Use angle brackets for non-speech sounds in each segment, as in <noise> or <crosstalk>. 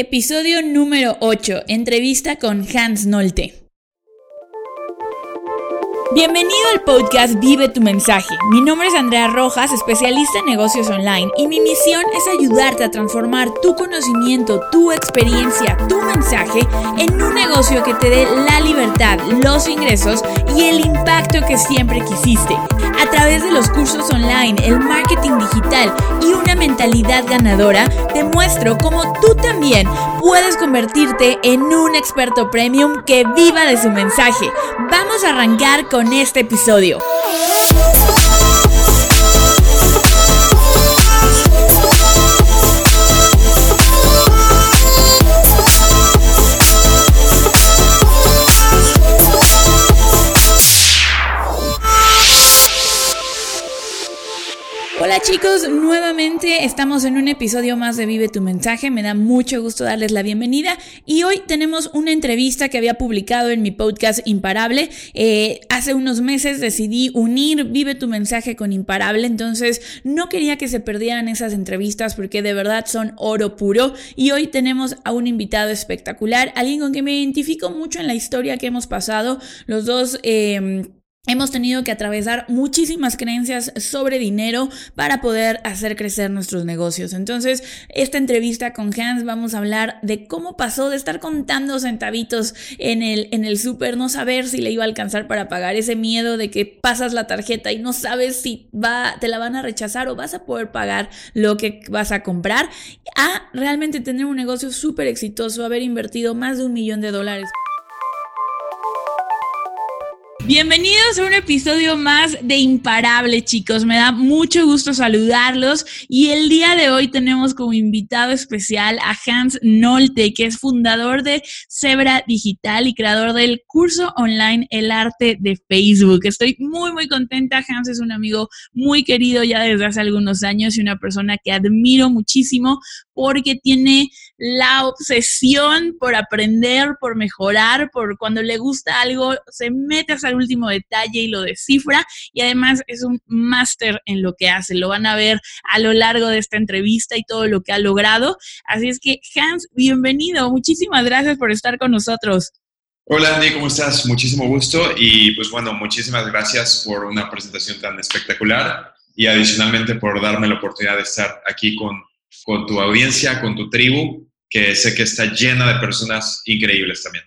Episodio número 8. Entrevista con Hans Nolte. Bienvenido al podcast Vive tu mensaje. Mi nombre es Andrea Rojas, especialista en negocios online, y mi misión es ayudarte a transformar tu conocimiento, tu experiencia, tu mensaje en un negocio que te dé la libertad, los ingresos y el impacto que siempre quisiste. A través de los cursos online, el marketing digital y una mentalidad ganadora, te muestro cómo tú también puedes convertirte en un experto premium que viva de su mensaje. Vamos a arrancar con con este episodio. Hola chicos, nuevamente estamos en un episodio más de Vive tu mensaje. Me da mucho gusto darles la bienvenida y hoy tenemos una entrevista que había publicado en mi podcast Imparable. Eh, hace unos meses decidí unir Vive tu mensaje con Imparable, entonces no quería que se perdieran esas entrevistas porque de verdad son oro puro y hoy tenemos a un invitado espectacular, alguien con quien me identifico mucho en la historia que hemos pasado. Los dos... Eh, Hemos tenido que atravesar muchísimas creencias sobre dinero para poder hacer crecer nuestros negocios. Entonces, esta entrevista con Hans vamos a hablar de cómo pasó de estar contando centavitos en el, en el súper, no saber si le iba a alcanzar para pagar, ese miedo de que pasas la tarjeta y no sabes si va, te la van a rechazar o vas a poder pagar lo que vas a comprar, a realmente tener un negocio súper exitoso, haber invertido más de un millón de dólares. Bienvenidos a un episodio más de Imparable, chicos. Me da mucho gusto saludarlos y el día de hoy tenemos como invitado especial a Hans Nolte, que es fundador de Zebra Digital y creador del curso online El Arte de Facebook. Estoy muy, muy contenta. Hans es un amigo muy querido ya desde hace algunos años y una persona que admiro muchísimo porque tiene la obsesión por aprender, por mejorar, por cuando le gusta algo, se mete hasta el último detalle y lo descifra y además es un máster en lo que hace. Lo van a ver a lo largo de esta entrevista y todo lo que ha logrado. Así es que Hans, bienvenido. Muchísimas gracias por estar con nosotros. Hola Andy, ¿cómo estás? Muchísimo gusto y pues bueno, muchísimas gracias por una presentación tan espectacular y adicionalmente por darme la oportunidad de estar aquí con con tu audiencia, con tu tribu, que sé que está llena de personas increíbles también.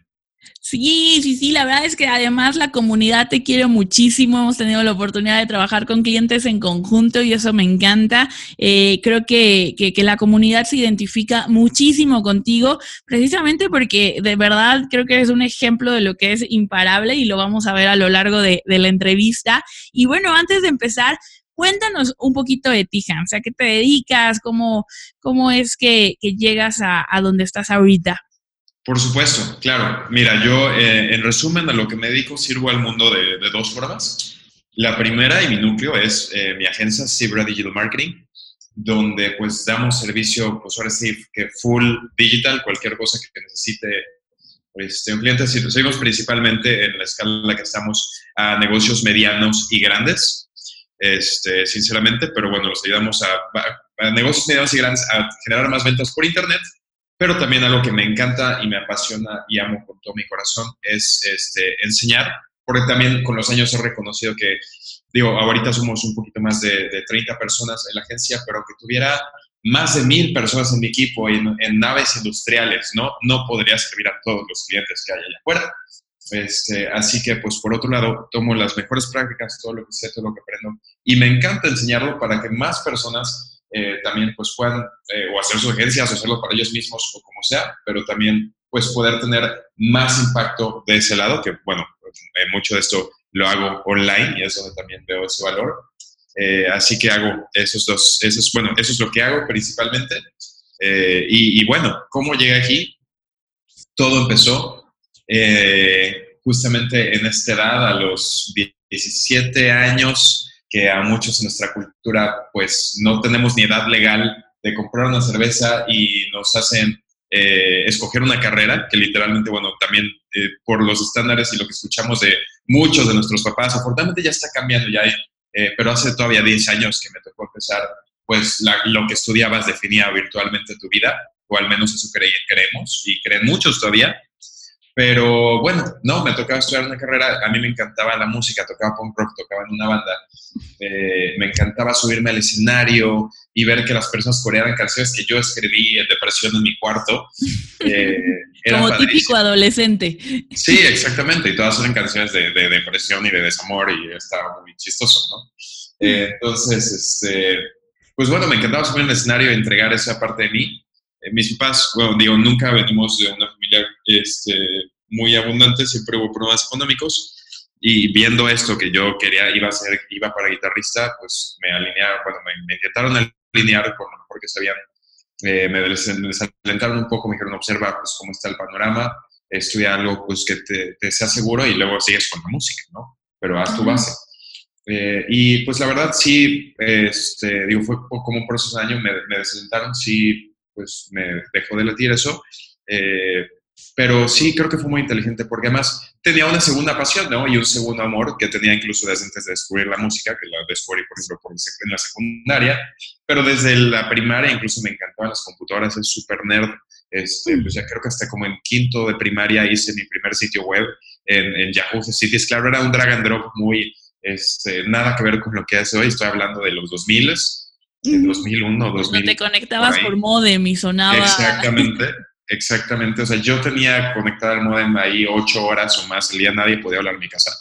Sí, sí, sí, la verdad es que además la comunidad te quiere muchísimo, hemos tenido la oportunidad de trabajar con clientes en conjunto y eso me encanta. Eh, creo que, que, la comunidad se identifica muchísimo contigo, precisamente porque de verdad creo que eres un ejemplo de lo que es imparable y lo vamos a ver a lo largo de la entrevista. Y bueno, antes de empezar, Cuéntanos un poquito de ti, Hans, ¿a qué te dedicas? ¿Cómo, cómo es que, llegas a, a, donde estás ahorita? Por supuesto, claro. Mira, yo eh, en resumen a lo que me dedico sirvo al mundo de, dos formas. La primera y mi núcleo es eh, mi agencia Zebra Digital Marketing, donde pues damos servicio, pues ahora sí, que full digital, cualquier cosa que necesite pues, un cliente. Seguimos principalmente en la escala en la que estamos a negocios medianos y grandes este, sinceramente, pero bueno, los ayudamos a, negocios medianos y grandes a generar más ventas por Internet, pero también algo que me encanta y me apasiona y amo con todo mi corazón es este, enseñar, porque también con los años he reconocido que, digo, ahorita somos un poquito más de, 30 personas en la agencia, pero que tuviera más de mil personas en mi equipo en, en naves industriales, ¿no? No podría servir a todos los clientes que hay allá afuera. Este, así que, pues, por otro lado, tomo las mejores prácticas, todo lo que sé, todo lo que aprendo, y me encanta enseñarlo para que más personas eh, también, pues, puedan eh, o hacer sugerencias o hacerlo para ellos mismos o como sea, pero también, pues, poder tener más impacto de ese lado, que, bueno, eh, mucho de esto lo hago online y es donde también veo ese valor. así que hago esos dos, eso es, bueno, eso es lo que hago principalmente. Y, y, bueno, ¿cómo llegué aquí? Todo empezó eh, justamente en esta edad, a los 17 años, que a muchos en nuestra cultura pues no tenemos ni edad legal de comprar una cerveza y nos hacen eh, escoger una carrera, que literalmente, bueno, también eh, por los estándares y lo que escuchamos de muchos de nuestros papás, afortunadamente ya está cambiando, ya hay, pero hace todavía 10 años que me tocó empezar, pues lo que estudiabas definía virtualmente tu vida, o al menos eso creemos y creen muchos todavía. Pero bueno, no, me tocaba estudiar una carrera, a mí me encantaba la música, tocaba punk rock, tocaba en una banda, eh, me encantaba subirme al escenario y ver que las personas coreaban canciones que yo escribí en depresión en mi cuarto. Eh, Como típico adolescente. Sí, exactamente, y todas eran canciones de, depresión y de desamor y estaba muy chistoso, ¿no? Eh, entonces, este, pues bueno, me encantaba subir al escenario y entregar esa parte de mí mis papás, bueno, digo, nunca venimos de una familia este, muy abundante, siempre hubo problemas económicos. Y viendo esto que yo quería, iba a ser, iba para guitarrista, pues me alinearon, bueno, me, intentaron alinear con lo mejor que sabían. Eh, me desalentaron un poco, me dijeron, observa pues cómo está el panorama, estudia algo pues que te, te, sea seguro y luego sigues con la música, ¿no? Pero haz tu base. Eh, y pues la verdad sí, este, digo, fue como por esos años me, me desalentaron, sí pues me dejó de latir eso. Eh, pero sí creo que fue muy inteligente porque además tenía una segunda pasión, ¿no? Y un segundo amor que tenía incluso desde antes de descubrir la música, que la descubrí, por ejemplo, en la secundaria, pero desde la primaria incluso me encantaban las computadoras, es súper nerd. Este, pues ya creo que hasta como en quinto de primaria hice mi primer sitio web en, en Yahoo Cities. Claro, era un drag and drop muy, este, nada que ver con lo que hace hoy. Estoy hablando de los 2000s en 2001, 2000. No te conectabas por, modem y sonaba. Exactamente, exactamente. O sea, yo tenía conectado el modem ahí ocho horas o más el día, nadie podía hablar en mi casa.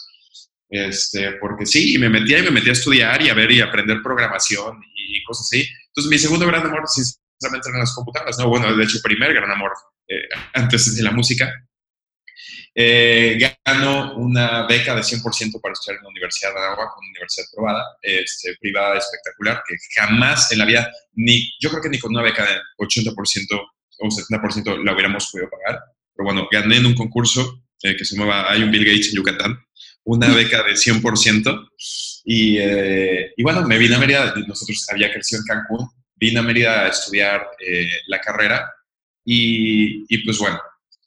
Este, porque sí, y me metía y me metía a estudiar y a ver y aprender programación y cosas así. Entonces, mi segundo gran amor, sinceramente, eran las computadoras, ¿no? Bueno, de hecho, primer gran amor eh, antes de la música eh, gano una beca de 100% para estudiar en la Universidad de Anáhuac, una universidad probada, este, privada espectacular, que jamás en la vida, ni, yo creo que ni con una beca de 80% o 70% la hubiéramos podido pagar. Pero bueno, gané en un concurso eh, que se llamaba Hay un Bill Gates en Yucatán, una beca de 100%. Y, eh, y bueno, me vine a Mérida, nosotros había crecido en Cancún, vine a Mérida a estudiar la carrera y, y pues bueno,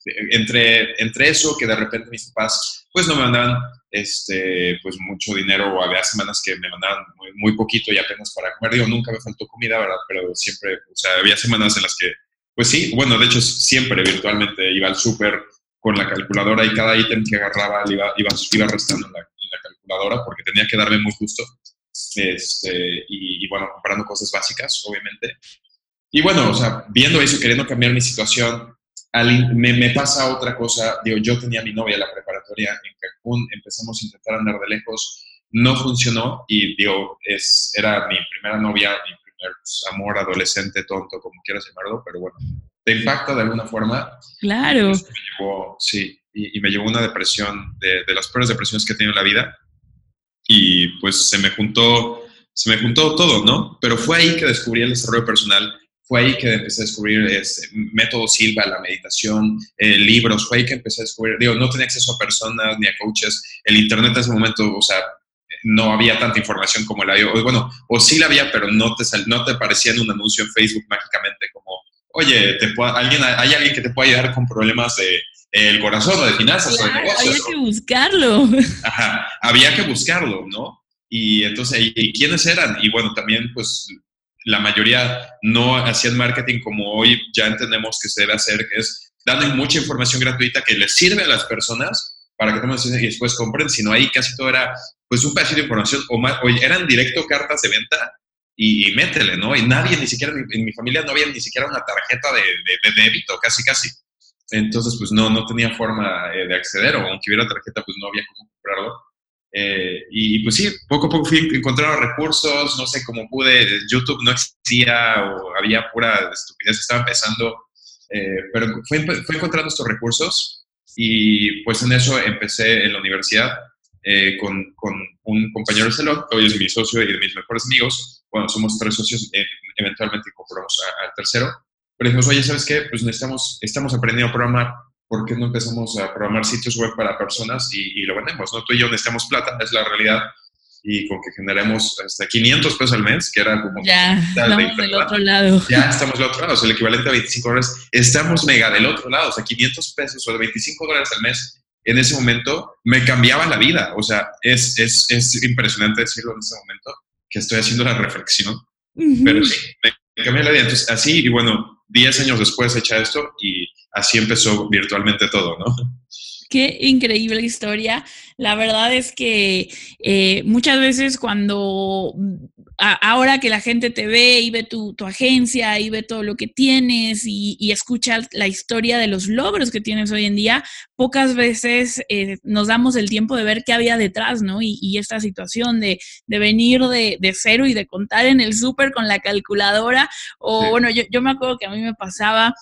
entre, entre eso, que de repente mis papás pues no me mandaban este, pues mucho dinero, o había semanas que me mandaban muy, poquito y apenas para comer. Digo, nunca me faltó comida, ¿verdad? Pero siempre, o sea, había semanas en las que, pues sí, bueno, de hecho siempre virtualmente iba al súper con la calculadora y cada ítem que agarraba iba, iba, iba restando en la, calculadora porque tenía que darme muy justo. Este, y, y, bueno, comprando cosas básicas, obviamente. Y bueno, o sea, viendo eso, queriendo cambiar mi situación, me, me, pasa otra cosa, digo, yo tenía a mi novia en la preparatoria en Cancún, empezamos a intentar andar de lejos, no funcionó y digo, es, era mi primera novia, mi primer amor adolescente, tonto, como quieras llamarlo, pero bueno, te impacta de alguna forma. Claro. me llevó, sí, y, me llevó una depresión, de, de las peores depresiones que he tenido en la vida y pues se me juntó, se me juntó todo, ¿no? Pero fue ahí que descubrí el desarrollo personal fue ahí que empecé a descubrir este, método Silva, la meditación, eh, libros, fue ahí que empecé a descubrir, digo, no tenía acceso a personas ni a coaches, el Internet en ese momento, o sea, no había tanta información como la hoy, bueno, o sí la había, pero no te, no te aparecía en un anuncio en Facebook mágicamente como, oye, te alguien, hay alguien que te pueda ayudar con problemas de el corazón o de finanzas o de negocios. Había que buscarlo. <laughs> Ajá, había que buscarlo, ¿no? Y entonces, ¿y quiénes eran? Y bueno, también pues la mayoría no hacían marketing como hoy ya entendemos que se debe hacer, que es dando mucha información gratuita que les sirve a las personas para que tomen y después compren, sino ahí casi todo era pues un pedacito de información o, más, o eran directo cartas de venta y, métele, ¿no? Y nadie, ni siquiera en mi familia no había ni siquiera una tarjeta de, de, débito, casi, casi. Entonces, pues no, no tenía forma eh, de acceder, o aunque hubiera tarjeta, pues no había cómo comprarlo. Eh, y pues sí, poco a poco fui encontrando recursos, no sé cómo pude, YouTube no existía o había pura estupidez, estaba empezando, eh, pero fue, fue, encontrando estos recursos y pues en eso empecé en la universidad eh, con, con, un compañero de salón, que hoy es mi socio y de mis mejores amigos, bueno, somos tres socios, eventualmente incorporamos al tercero, pero dijimos, oye, ¿sabes qué? Pues necesitamos, estamos aprendiendo a programar, ¿por qué no empezamos a programar sitios web para personas y, lo vendemos? ¿no? Tú y yo necesitamos plata, es la realidad. Y con que generemos hasta 500 pesos al mes, que era como... Ya, estamos del otro lado. Ya estamos del otro lado, o sea, el equivalente a 25 dólares. Estamos mega del otro lado, o sea, 500 pesos o 25 dólares al mes en ese momento me cambiaba la vida. O sea, es, es, es impresionante decirlo en ese momento, que estoy haciendo la reflexión. Pero sí, me cambió la vida. Entonces, así, y bueno, 10 años después echa esto y así empezó virtualmente todo, ¿no? Qué increíble historia. La verdad es que eh, muchas veces cuando ahora que la gente te ve y ve tu, agencia y ve todo lo que tienes y, escucha la historia de los logros que tienes hoy en día, pocas veces eh, nos damos el tiempo de ver qué había detrás, ¿no? Y, esta situación de, venir de, cero y de contar en el súper con la calculadora. O bueno, yo, yo me acuerdo que a mí me pasaba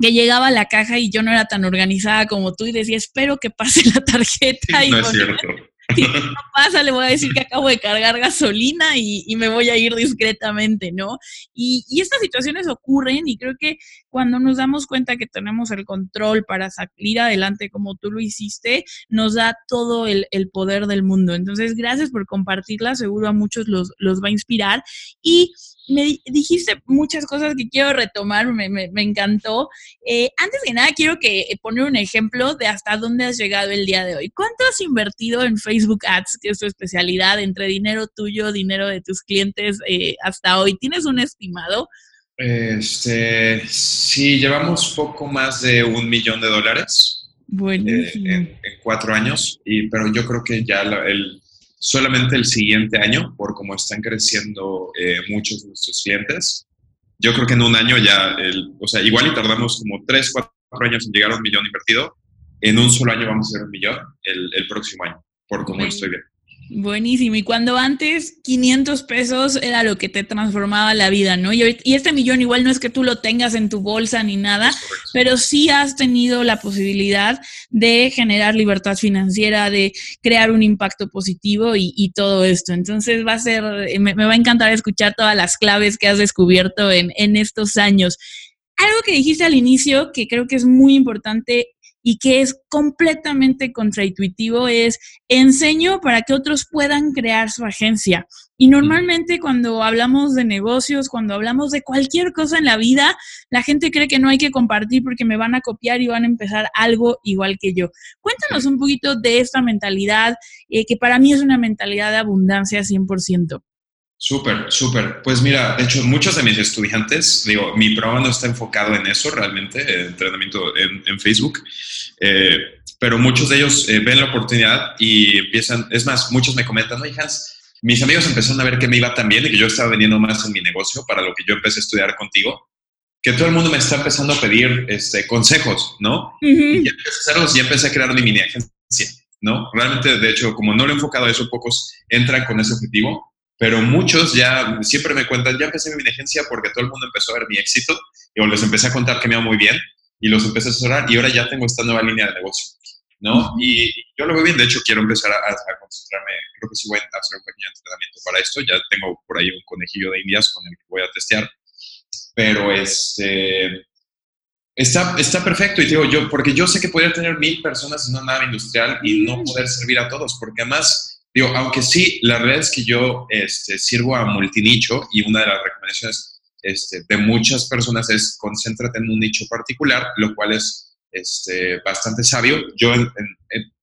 que llegaba a la caja y yo no era tan organizada como tú y decía, espero que pase la tarjeta. y no es cierto. Si no pasa, le voy a decir que acabo de cargar gasolina y, me voy a ir discretamente, ¿no? Y, estas situaciones ocurren y creo que cuando nos damos cuenta que tenemos el control para salir adelante como tú lo hiciste, nos da todo el, poder del mundo. Entonces, gracias por compartirla, seguro a muchos los, los va a inspirar. Y me dijiste muchas cosas que quiero retomar, me, me, encantó. Eh, antes de nada, quiero que eh, poner un ejemplo de hasta dónde has llegado el día de hoy. ¿Cuánto has invertido en Facebook Ads, que es tu especialidad, entre dinero tuyo, dinero de tus clientes eh, hasta hoy? ¿Tienes un estimado? Este, sí, llevamos poco más de un millón de dólares. Buenísimo. en, cuatro años, y, pero yo creo que ya el solamente el siguiente año, por cómo están creciendo eh, muchos de nuestros clientes. Yo creo que en un año ya, el, o sea, igual y tardamos como tres, cuatro años en llegar a un millón invertido. En un solo año vamos a ser un millón el, el próximo año, por cómo estoy viendo. Buenísimo. Y cuando antes 500 pesos era lo que te transformaba la vida, ¿no? Y, este millón igual no es que tú lo tengas en tu bolsa ni nada, pero sí has tenido la posibilidad de generar libertad financiera, de crear un impacto positivo y, todo esto. Entonces va a ser, me, va a encantar escuchar todas las claves que has descubierto en, en estos años. Algo que dijiste al inicio que creo que es muy importante y que es completamente contraintuitivo es enseño para que otros puedan crear su agencia. Y normalmente cuando hablamos de negocios, cuando hablamos de cualquier cosa en la vida, la gente cree que no hay que compartir porque me van a copiar y van a empezar algo igual que yo. Cuéntanos un poquito de esta mentalidad, eh, que para mí es una mentalidad de abundancia 100%. Súper, súper. Pues mira, de hecho, muchos de mis estudiantes, digo, mi programa no está enfocado en eso realmente, en entrenamiento en, Facebook, eh, pero muchos de ellos eh, ven la oportunidad y empiezan, es más, muchos me comentan, oye Hans, mis amigos empezaron a ver que me iba tan bien y que yo estaba vendiendo más en mi negocio para lo que yo empecé a estudiar contigo, que todo el mundo me está empezando a pedir este, consejos, ¿no? Y ya empecé, a ya empecé a crear mi mini agencia, ¿no? Realmente, de hecho, como no lo he enfocado a eso, pocos entran con ese objetivo pero muchos ya siempre me cuentan, ya empecé mi agencia porque todo el mundo empezó a ver mi éxito, y les empecé a contar que me iba muy bien y los empecé a asesorar y ahora ya tengo esta nueva línea de negocio, ¿no? Y yo lo veo bien, de hecho quiero empezar a, concentrarme, creo que sí voy a hacer un pequeño entrenamiento para esto, ya tengo por ahí un conejillo de indias con el que voy a testear, pero este... Está, está perfecto y digo yo, porque yo sé que podría tener mil personas en una nave industrial y no poder servir a todos, porque además Digo, aunque sí, la verdad es que yo este, sirvo a multinicho y una de las recomendaciones este, de muchas personas es concéntrate en un nicho particular, lo cual es este, bastante sabio. Yo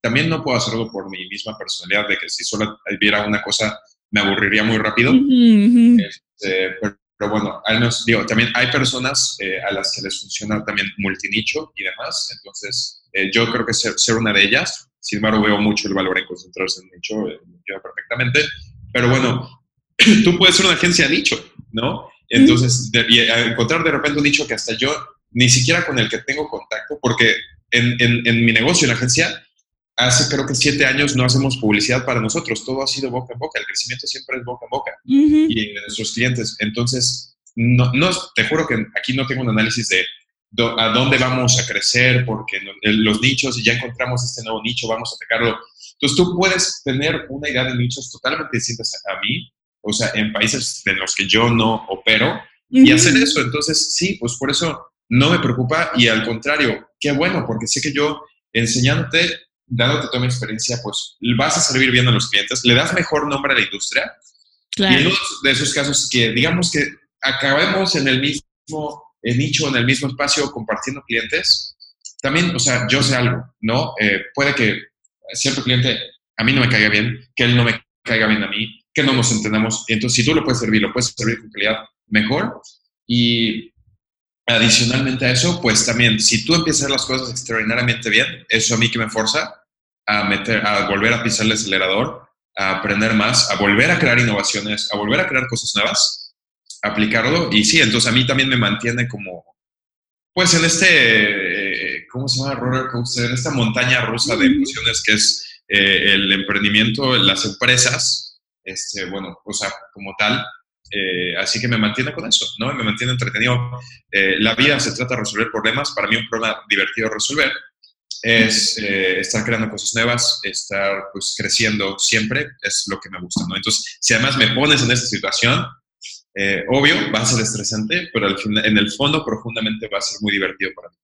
también no puedo hacerlo por mi misma personalidad, de que si solo viera una cosa me aburriría muy rápido. Este, pero, bueno, al menos, digo, también hay personas eh, a las que les funciona también multinicho y demás. Entonces, eh, yo creo que ser, una de ellas sin embargo, veo mucho el valor en concentrarse en nicho, eh, entiendo perfectamente. Pero bueno, <clears throat> tú puedes ser una agencia nicho, ¿no? Entonces, encontrar de repente un nicho que hasta yo, ni siquiera con el que tengo contacto, porque en, en, mi negocio, en la agencia, hace creo que siete años no hacemos publicidad para nosotros, todo ha sido boca en boca, el crecimiento siempre es boca en boca y de nuestros clientes. Entonces, no, no, te juro que aquí no tengo un análisis de a dónde vamos a crecer, porque los nichos, y ya encontramos este nuevo nicho, vamos a atacarlo. Entonces tú puedes tener una idea de nichos totalmente distintas a mí, o sea, en países en los que yo no opero, y hacer eso. Entonces, sí, pues por eso no me preocupa y al contrario, qué bueno, porque sé que yo enseñándote, dándote toda mi experiencia, pues vas a servir bien a los clientes, le das mejor nombre a la industria. Claro. Y en uno de esos casos que digamos que acabemos en el mismo el nicho, en el mismo espacio, compartiendo clientes, también, o sea, yo sé algo, ¿no? Eh, puede que cierto cliente a mí no me caiga bien, que él no me caiga bien a mí, que no nos entendamos. Entonces, si tú lo puedes servir, lo puedes servir con calidad mejor, Y adicionalmente a eso, pues también, si tú empiezas a hacer las cosas extraordinariamente bien, eso a mí que me forza a, meter, a volver a pisar el acelerador, a aprender más, a volver a crear innovaciones, a volver a crear cosas nuevas, aplicarlo. Y sí, entonces a mí también me mantiene como, pues en este, eh, ¿cómo se llama? Roller coaster, en esta montaña rusa de emociones que es eh, el emprendimiento, las empresas, este, bueno, o sea, como tal. Eh, así que me mantiene con eso, ¿no? Me mantiene entretenido. la vida se trata de resolver problemas. Para mí un problema divertido resolver es eh, estar creando cosas nuevas, estar pues creciendo siempre, es lo que me gusta, ¿no? Entonces, si además me pones en esta situación, eh, obvio, va a ser estresante, pero al en el fondo profundamente va a ser muy divertido para mí.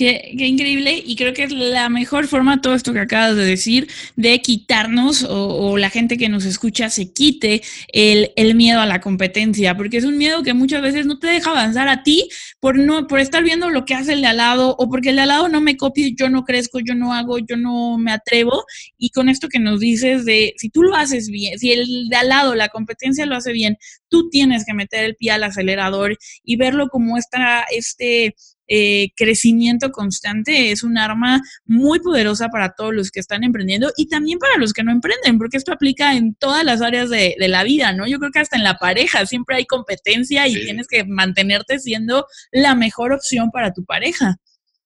Qué, increíble y creo que es la mejor forma, todo esto que acabas de decir, de quitarnos o, la gente que nos escucha se quite el, el, miedo a la competencia, porque es un miedo que muchas veces no te deja avanzar a ti por, no, por estar viendo lo que hace el de al lado o porque el de al lado no me copie, yo no crezco, yo no hago, yo no me atrevo. Y con esto que nos dices de si tú lo haces bien, si el de al lado, la competencia lo hace bien, tú tienes que meter el pie al acelerador y verlo como esta, este eh, crecimiento constante es un arma muy poderosa para todos los que están emprendiendo y también para los que no emprenden, porque esto aplica en todas las áreas de, la vida, ¿no? Yo creo que hasta en la pareja siempre hay competencia y tienes que mantenerte siendo la mejor opción para tu pareja.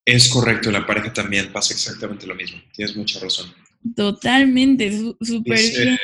Es correcto, en la pareja también pasa exactamente lo mismo. Tienes mucha razón. Totalmente, súper bien.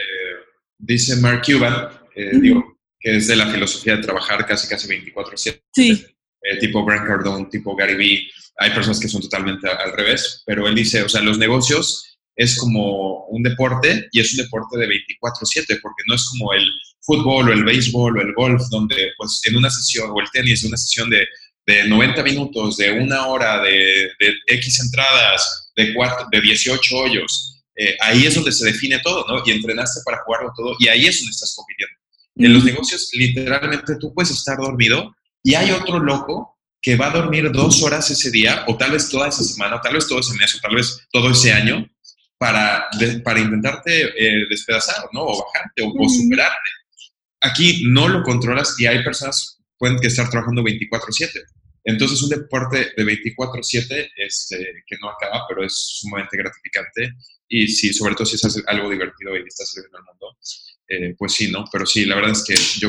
Dice Mark Cuban, eh, digo, que es de la filosofía de trabajar casi casi 24/7. Sí. Eh, tipo Grant Cardone, tipo Gary Vee. Hay personas que son totalmente al revés, pero él dice, o sea, los negocios es como un deporte y es un deporte de 24/7, porque no es como el fútbol o el béisbol o el golf, donde pues en una sesión, o el tenis, una sesión de, de 90 minutos, de una hora, de, de X entradas, de, cuatro, de 18 hoyos, eh, ahí es donde se define todo, ¿no? Y entrenaste para jugarlo todo y ahí es donde estás compitiendo. En los negocios, literalmente, tú puedes estar dormido y hay otro loco que va a dormir dos horas ese día, o tal vez toda esa semana, o tal vez todo ese mes, o tal vez todo ese año, para, para intentarte eh, despedazar, ¿no? O bajarte, o, superarte. Aquí no lo controlas y hay personas que pueden estar trabajando 24/7. Entonces, un deporte de 24/7 este, que no acaba, pero es sumamente gratificante. Y sí, sobre todo si es algo divertido y estás sirviendo al mundo, eh, pues sí, ¿no? Pero sí, la verdad es que yo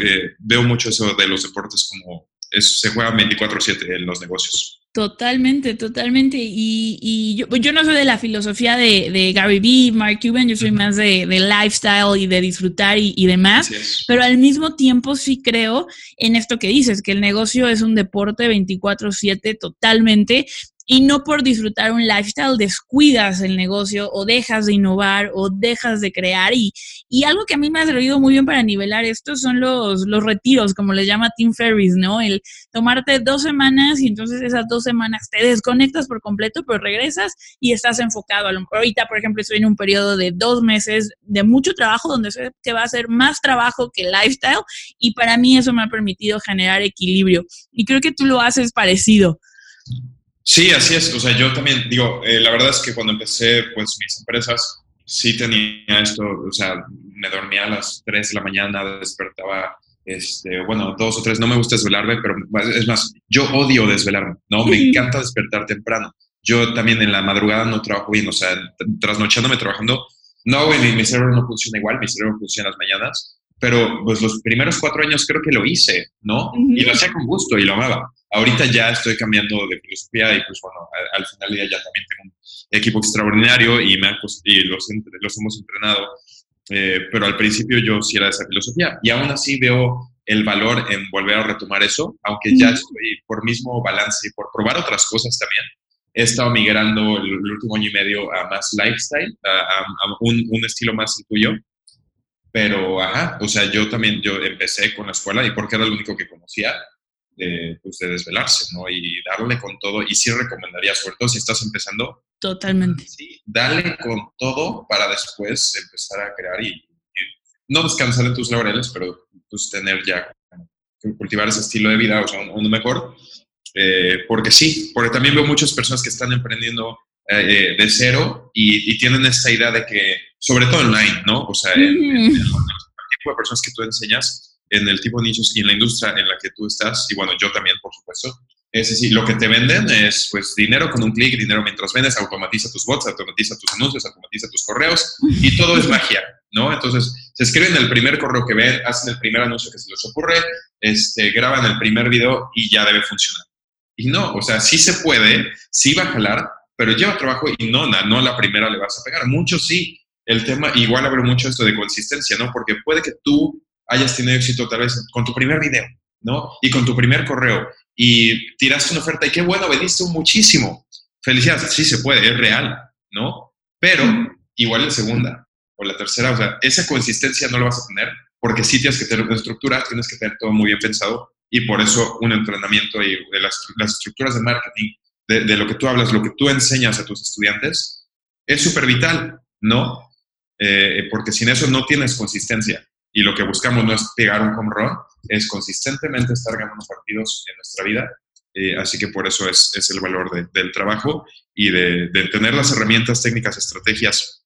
eh, veo mucho eso de los deportes como se juega 24/7 en los negocios. Totalmente, totalmente. Y, yo, yo, no soy de la filosofía de, Gary Vee, Mark Cuban, yo soy más de, lifestyle y de disfrutar y, y demás. Pero al mismo tiempo sí creo en esto que dices, que el negocio es un deporte 24/7 totalmente y no por disfrutar un lifestyle descuidas el negocio o dejas de innovar o dejas de crear. Y, y algo que a mí me ha servido muy bien para nivelar esto son los, los retiros, como les llama Tim Ferris, ¿no? El tomarte dos semanas y entonces esas dos semanas te desconectas por completo, pero regresas y estás enfocado. Ahorita, por ejemplo, estoy en un periodo de dos meses de mucho trabajo donde sé que va a ser más trabajo que lifestyle y para mí eso me ha permitido generar equilibrio. Y creo que tú lo haces parecido. Sí, así es. O sea, yo también digo, eh, la verdad es que cuando empecé, pues mis empresas, sí tenía esto, o sea, me dormía a las 3 de la mañana, despertaba, este, bueno, dos o tres, no me gusta desvelarme, pero es más, yo odio desvelarme, ¿no? Me <laughs> encanta despertar temprano. Yo también en la madrugada no trabajo bien, o sea, trasnochándome trabajando, no, mi, mi cerebro no funciona igual, mi cerebro funciona en las mañanas, pero pues los primeros cuatro años creo que lo hice, ¿no? Y lo hacía con gusto y lo amaba. Ahorita ya estoy cambiando de filosofía y pues bueno, al, final ya, ya también tengo un equipo extraordinario y, me y los, los hemos entrenado, eh, pero al principio yo sí era de esa filosofía y aún así veo el valor en volver a retomar eso, aunque ya estoy por mismo balance y por probar otras cosas también. He estado migrando el, último año y medio a más lifestyle, a, un, un estilo más el tuyo pero, ajá, o sea, yo también, yo empecé con la escuela y porque era lo único que conocía, de, pues, de desvelarse, ¿no? Y darle con todo. Y sí recomendaría, sobre todo si estás empezando. Totalmente. Sí, dale con todo para después empezar a crear y, no descansar en tus laureles, pero pues tener ya, cultivar ese estilo de vida, o sea, uno mejor. Eh, porque sí, porque también veo muchas personas que están emprendiendo eh, de cero y, y, tienen esta idea de que, sobre todo online, ¿no? O sea, el, tipo de personas que tú enseñas en el tipo de nichos y en la industria en la que tú estás, y bueno, yo también, por supuesto, es decir, lo que te venden es pues dinero con un clic, dinero mientras vendes, automatiza tus bots, automatiza tus anuncios, automatiza tus correos y todo es magia, ¿no? Entonces, se escriben el primer correo que ven, hacen el primer anuncio que se les ocurre, este, graban el primer video y ya debe funcionar. Y no, o sea, sí se puede, sí va a jalar, pero lleva trabajo y no, no la primera le vas a pegar. Muchos sí. El tema, igual habrá mucho esto de consistencia, ¿no? Porque puede que tú hayas tenido éxito tal vez con tu primer video, ¿no? Y con tu primer correo y tiraste una oferta y qué bueno, vendiste muchísimo. Felicidades, sí se puede, es real, ¿no? Pero igual la segunda o la tercera, o sea, esa consistencia no la vas a tener porque sí tienes que tener una estructura, tienes que tener todo muy bien pensado y por eso un entrenamiento y de las, estructuras de marketing, de, lo que tú hablas, lo que tú enseñas a tus estudiantes, es súper vital, ¿no? Eh, porque sin eso no tienes consistencia y lo que buscamos no es pegar un home run, es consistentemente estar ganando partidos en nuestra vida. Eh, así que por eso es, el valor del trabajo y de, tener las herramientas, técnicas, estrategias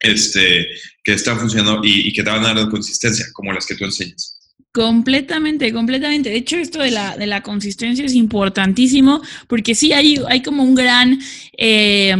este, que están funcionando y, que te van a dar consistencia, como las que tú enseñas. Completamente, completamente. De hecho, esto de la, de la consistencia es importantísimo porque sí hay, hay como un gran, eh,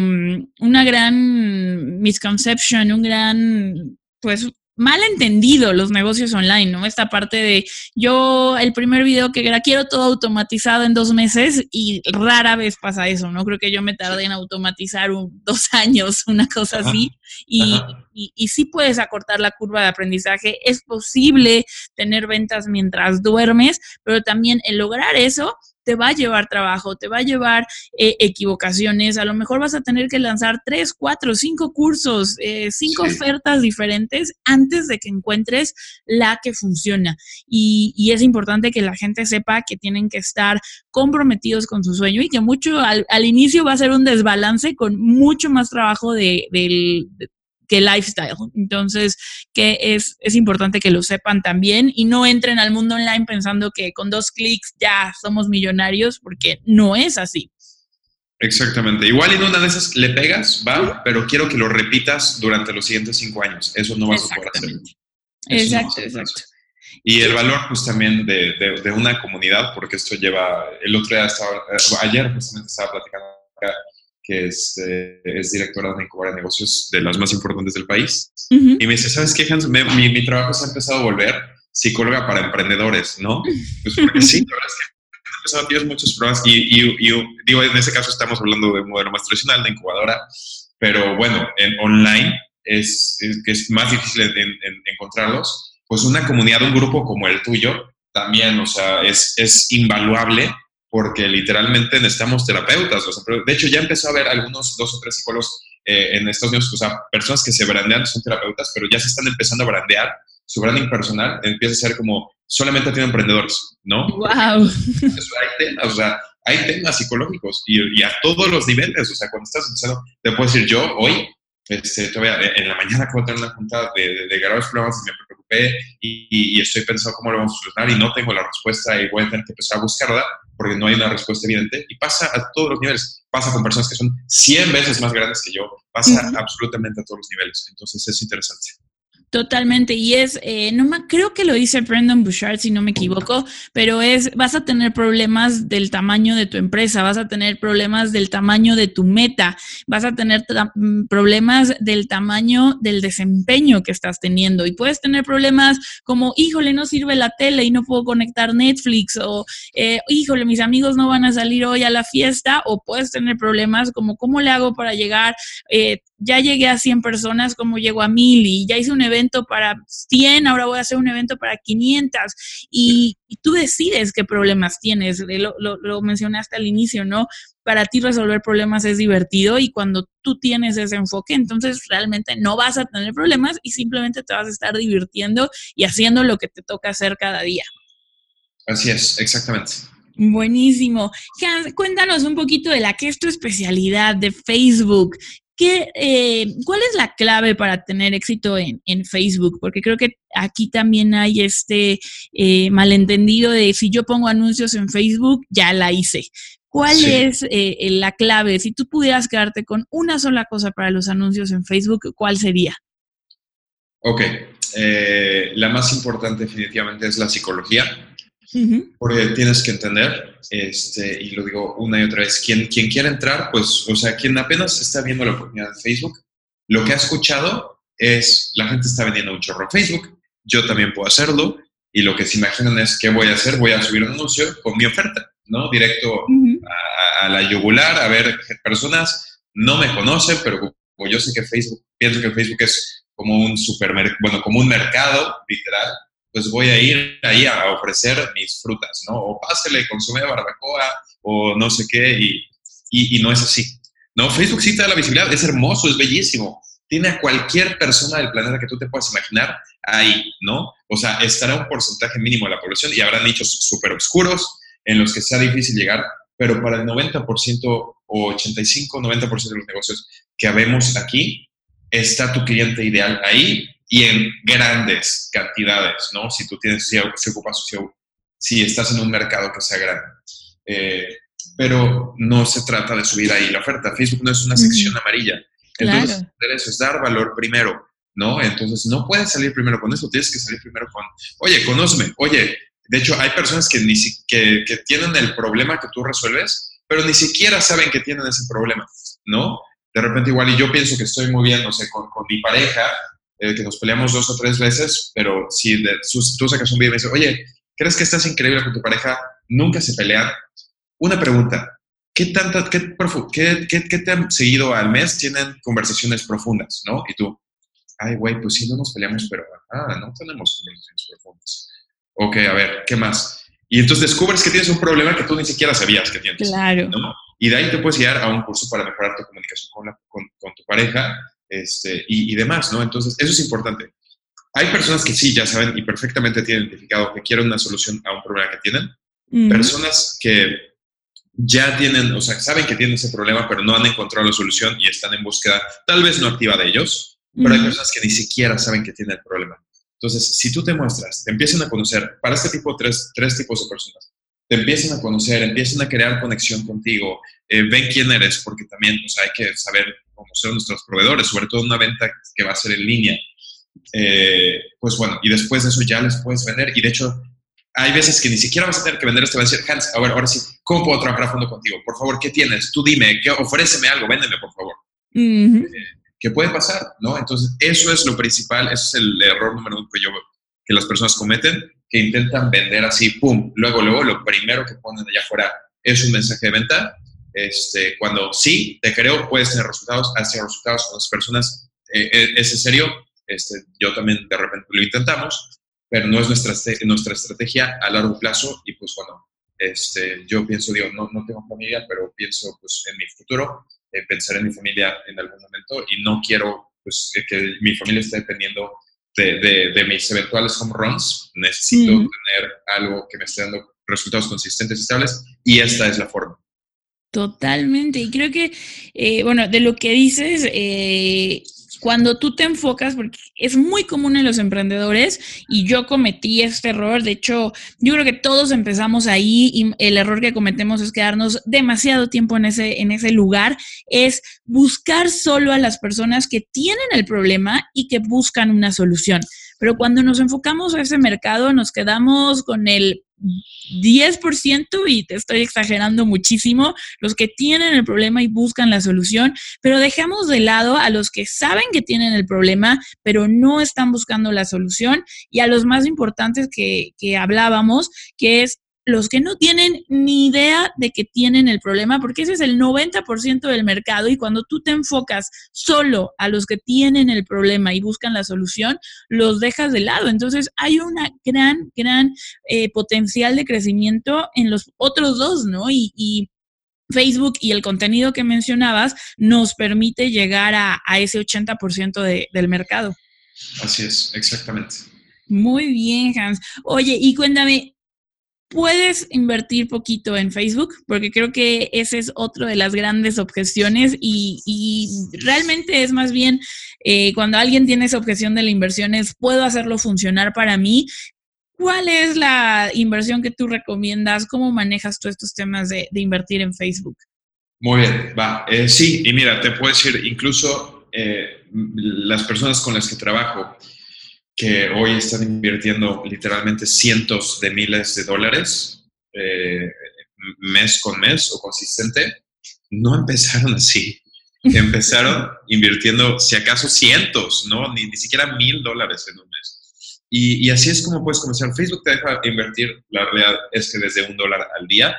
una gran misconception, un gran, pues, mal entendido los negocios online, ¿no? Esta parte de yo el primer video que era quiero todo automatizado en dos meses y rara vez pasa eso, ¿no? Creo que yo me tardé en automatizar un, <laughs> dos años, una cosa así, y, y, y, sí puedes acortar la curva de aprendizaje, es posible tener ventas mientras duermes, pero también el lograr eso te va a llevar trabajo, te va a llevar eh, equivocaciones, a lo mejor vas a tener que lanzar tres, cuatro, cinco cursos, eh, cinco ofertas diferentes antes de que encuentres la que funciona. Y, es importante que la gente sepa que tienen que estar comprometidos con su sueño y que mucho al, inicio va a ser un desbalance con mucho más trabajo de, del, que lifestyle. Entonces, que es, es importante que lo sepan también y no entren al mundo online pensando que con dos clics ya somos millonarios, porque no es así. Exactamente. Igual en una de esas le pegas, va, pero quiero que lo repitas durante los siguientes cinco años. Eso no vas a poder hacer. exacto, exacto. Y el valor, pues también de, de, una comunidad, porque esto lleva. El otro día estaba, eh, ayer justamente estaba platicando que es, eh, es directora de incubadora de negocios de las más importantes del país. Y me dice, ¿sabes qué, Hans? mi, mi, trabajo se ha empezado a volver psicóloga para emprendedores, ¿no? <laughs> Pues porque sí, la verdad es que empezado a tener muchos problemas y, y, digo, en ese caso estamos hablando de un modelo más tradicional de incubadora, pero bueno, en online es, es, es más difícil en, en, encontrarlos. Pues una comunidad, un grupo como el tuyo, también, o sea, es, es invaluable porque literalmente necesitamos terapeutas. de hecho, ya empezó a haber algunos dos o tres psicólogos eh, en Estados Unidos, o sea, personas que se brandean, son terapeutas, pero ya se están empezando a brandear. Su branding personal empieza a ser como solamente tiene emprendedores, ¿no? ¡Wow! hay temas, o sea, hay temas psicológicos y, a todos los niveles. O sea, cuando estás empezando, te puedo decir, yo hoy, este, todavía en la mañana acabo de tener una junta de, de, graves problemas y me preocupé y, y, estoy pensando cómo lo vamos a solucionar y no tengo la respuesta y voy a tener que empezar a buscarla porque no hay una respuesta evidente y pasa a todos los niveles. Pasa con personas que son 100 veces más grandes que yo, pasa absolutamente a todos los niveles. Entonces es interesante. Totalmente, y es, eh, no me, creo que lo dice Brendan Bouchard, si no me equivoco, pero es, vas a tener problemas del tamaño de tu empresa, vas a tener problemas del tamaño de tu meta, vas a tener mm, problemas del tamaño del desempeño que estás teniendo, y puedes tener problemas como, híjole, no sirve la tele y no puedo conectar Netflix, o, eh, híjole, mis amigos no van a salir hoy a la fiesta, o puedes tener problemas como, ¿cómo le hago para llegar? Eh, ya llegué a 100 personas, como llego a 1000 y ya hice un evento para 100, ahora voy a hacer un evento para 500 y, tú decides qué problemas tienes, lo, lo, lo, mencionaste al inicio, ¿no? Para ti resolver problemas es divertido y cuando tú tienes ese enfoque, entonces realmente no vas a tener problemas y simplemente te vas a estar divirtiendo y haciendo lo que te toca hacer cada día. Así es, exactamente. Buenísimo. Hans, cuéntanos un poquito de la que es tu especialidad de Facebook. ¿Qué, eh, ¿Cuál es la clave para tener éxito en, Facebook? Porque creo que aquí también hay este eh, malentendido de si yo pongo anuncios en Facebook, ya la hice. ¿Cuál es eh, la clave? Si tú pudieras quedarte con una sola cosa para los anuncios en Facebook, ¿cuál sería? Ok, la más importante definitivamente es la psicología, porque tienes que entender, este, y lo digo una y otra vez, quien, quien quiera entrar, pues, o sea, quien apenas está viendo la oportunidad de Facebook, lo que ha escuchado es, la gente está vendiendo un chorro en Facebook, yo también puedo hacerlo, y lo que se imaginan es, ¿qué voy a hacer? Voy a subir un anuncio con mi oferta, ¿no? Directo a, la yugular, a ver, personas no me conocen, pero yo sé que Facebook, pienso que Facebook es como un supermercado, bueno, como un mercado, literal, pues voy a ir ahí a ofrecer mis frutas, ¿no? O pásele, consume barbacoa, o no sé qué, y, y, no es así. No, Facebook sí te da la visibilidad, es hermoso, es bellísimo, tiene a cualquier persona del planeta que tú te puedas imaginar ahí, ¿no? O sea, estará un porcentaje mínimo de la población y habrá nichos súper oscuros en los que sea difícil llegar, pero para el 90% o 85, 90% de los negocios que vemos aquí, está tu cliente ideal ahí y en grandes cantidades, ¿no? Si tú tienes, si, ocupas, si, si, estás en un mercado que sea grande. Eh, pero no se trata de subir ahí la oferta. Facebook no es una sección amarilla. Entonces, eso es dar valor primero, ¿no? Entonces, no puedes salir primero con eso, tienes que salir primero con, oye, conóceme, oye, de hecho, hay personas que, ni que, que tienen el problema que tú resuelves, pero ni siquiera saben que tienen ese problema, ¿no? De repente igual, y yo pienso que estoy muy bien, no sé, con, con mi pareja, eh, que nos peleamos dos o tres veces, pero si de, tú sacas un video y me dices, oye, ¿crees que estás increíble con tu pareja? Nunca se pelean. Una pregunta, ¿qué, tanta, qué, qué, qué, qué te han seguido al mes? Tienen conversaciones profundas, ¿no? Y tú, ay, güey, pues sí, no nos peleamos, pero ah, no tenemos conversaciones profundas. Ok, a ver, ¿qué más? Y entonces descubres que tienes un problema que tú ni siquiera sabías que tienes. Claro. Y de ahí te puedes guiar a un curso para mejorar tu comunicación con, con, con tu pareja este, y, y, demás, ¿no? Entonces, eso es importante. Hay personas que sí, ya saben y perfectamente tienen identificado que quieren una solución a un problema que tienen. Personas que ya tienen, o sea, saben que tienen ese problema, pero no han encontrado la solución y están en búsqueda, tal vez no activa de ellos, pero hay personas que ni siquiera saben que tienen el problema. Entonces, si tú te muestras, te empiezan a conocer, para este tipo, tres, tres tipos de personas, te empiezan a conocer, empiezan a crear conexión contigo, eh, ven quién eres, porque también, o sea, hay que saber conocer a nuestros proveedores, sobre todo una venta que va a ser en línea. Eh, pues bueno, y después de eso ya les puedes vender, y de hecho, hay veces que ni siquiera vas a tener que vender esto, vas a decir, Hans, a ver, ahora sí, ¿cómo puedo trabajar a fondo contigo? Por favor, ¿qué tienes? Tú dime, ¿qué, ofréceme algo, véndeme, por favor. Uh ¿Qué puede pasar? ¿no? Entonces, eso es lo principal, ese es el error número uno que yo que las personas cometen, que intentan vender así, pum, luego, luego, lo primero que ponen allá afuera es un mensaje de venta. Este, cuando sí, te creo, puedes tener resultados, has resultados con las personas, eh, eh, es en serio, este, yo también de repente lo intentamos, pero no es nuestra, nuestra estrategia a largo plazo y pues bueno, este, yo pienso, digo, no, no tengo familia, pero pienso pues en mi futuro eh, pensar en mi familia en algún momento y no quiero pues, que mi familia esté dependiendo de, de, mis eventuales home runs. Necesito tener algo que me esté dando resultados consistentes y estables y esta es la forma. Totalmente. Y creo que, eh, bueno, de lo que dices, eh, cuando tú te enfocas, porque es muy común en los emprendedores y yo cometí este error, de hecho, yo creo que todos empezamos ahí y el error que cometemos es quedarnos demasiado tiempo en ese, en ese lugar, es buscar solo a las personas que tienen el problema y que buscan una solución. Pero cuando nos enfocamos a ese mercado, nos quedamos con el 10% y te estoy exagerando muchísimo, los que tienen el problema y buscan la solución, pero dejamos de lado a los que saben que tienen el problema, pero no están buscando la solución y a los más importantes que, que hablábamos, que es los que no tienen ni idea de que tienen el problema, porque ese es el 90% del mercado y cuando tú te enfocas solo a los que tienen el problema y buscan la solución, los dejas de lado. Entonces hay una gran, gran eh, potencial de crecimiento en los otros dos, ¿no? Y, Facebook y el contenido que mencionabas nos permite llegar a, ese 80% de, del mercado. Así es, exactamente. Muy bien, Hans. Oye, y cuéntame, puedes invertir poquito en Facebook, porque creo que ese es otro de las grandes objeciones y, realmente es más bien eh, cuando alguien tiene esa objeción de la inversión es, puedo hacerlo funcionar para mí. ¿Cuál es la inversión que tú recomiendas? ¿Cómo manejas tú estos temas de, invertir en Facebook? Muy bien, va. Eh, sí, y mira, te puedo decir, incluso eh, las personas con las que trabajo, que hoy están invirtiendo literalmente cientos de miles de dólares eh, mes con mes o consistente, no empezaron así. <laughs> Empezaron invirtiendo, si acaso, cientos, ¿no? Ni, ni siquiera mil dólares en un mes. Y, y, así es como puedes comenzar. Facebook te deja invertir, la realidad es que desde un dólar al día.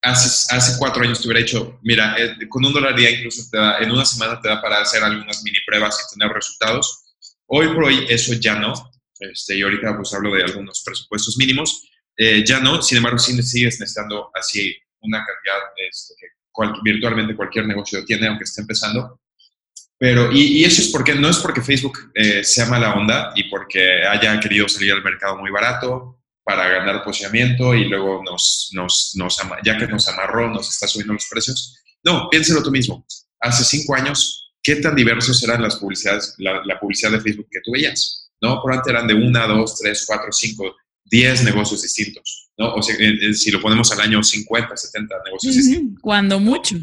Hace, hace cuatro años te hubiera dicho, mira, eh, con un dólar al día incluso te da, en una semana te da para hacer algunas mini pruebas y tener resultados. Hoy por hoy eso ya no. Este, y ahorita pues hablo de algunos presupuestos mínimos. Eh, ya no, sin embargo, sí sigues necesitando así una cantidad este, que virtualmente cualquier negocio tiene, aunque esté empezando. Pero, y, eso es porque, no es porque Facebook eh, sea mala onda y porque haya querido salir al mercado muy barato para ganar posicionamiento y luego nos, nos, nos, ya que nos amarró, nos está subiendo los precios. No, piénselo tú mismo. Hace cinco años, ¿qué tan diversos eran las publicidades, la, la publicidad de Facebook que tú veías? ¿No? Por antes eran de una, dos, tres, cuatro, cinco, diez negocios distintos. ¿no? O sea, eh, eh, si lo ponemos al año 50, 70 negocios. Cuando mucho.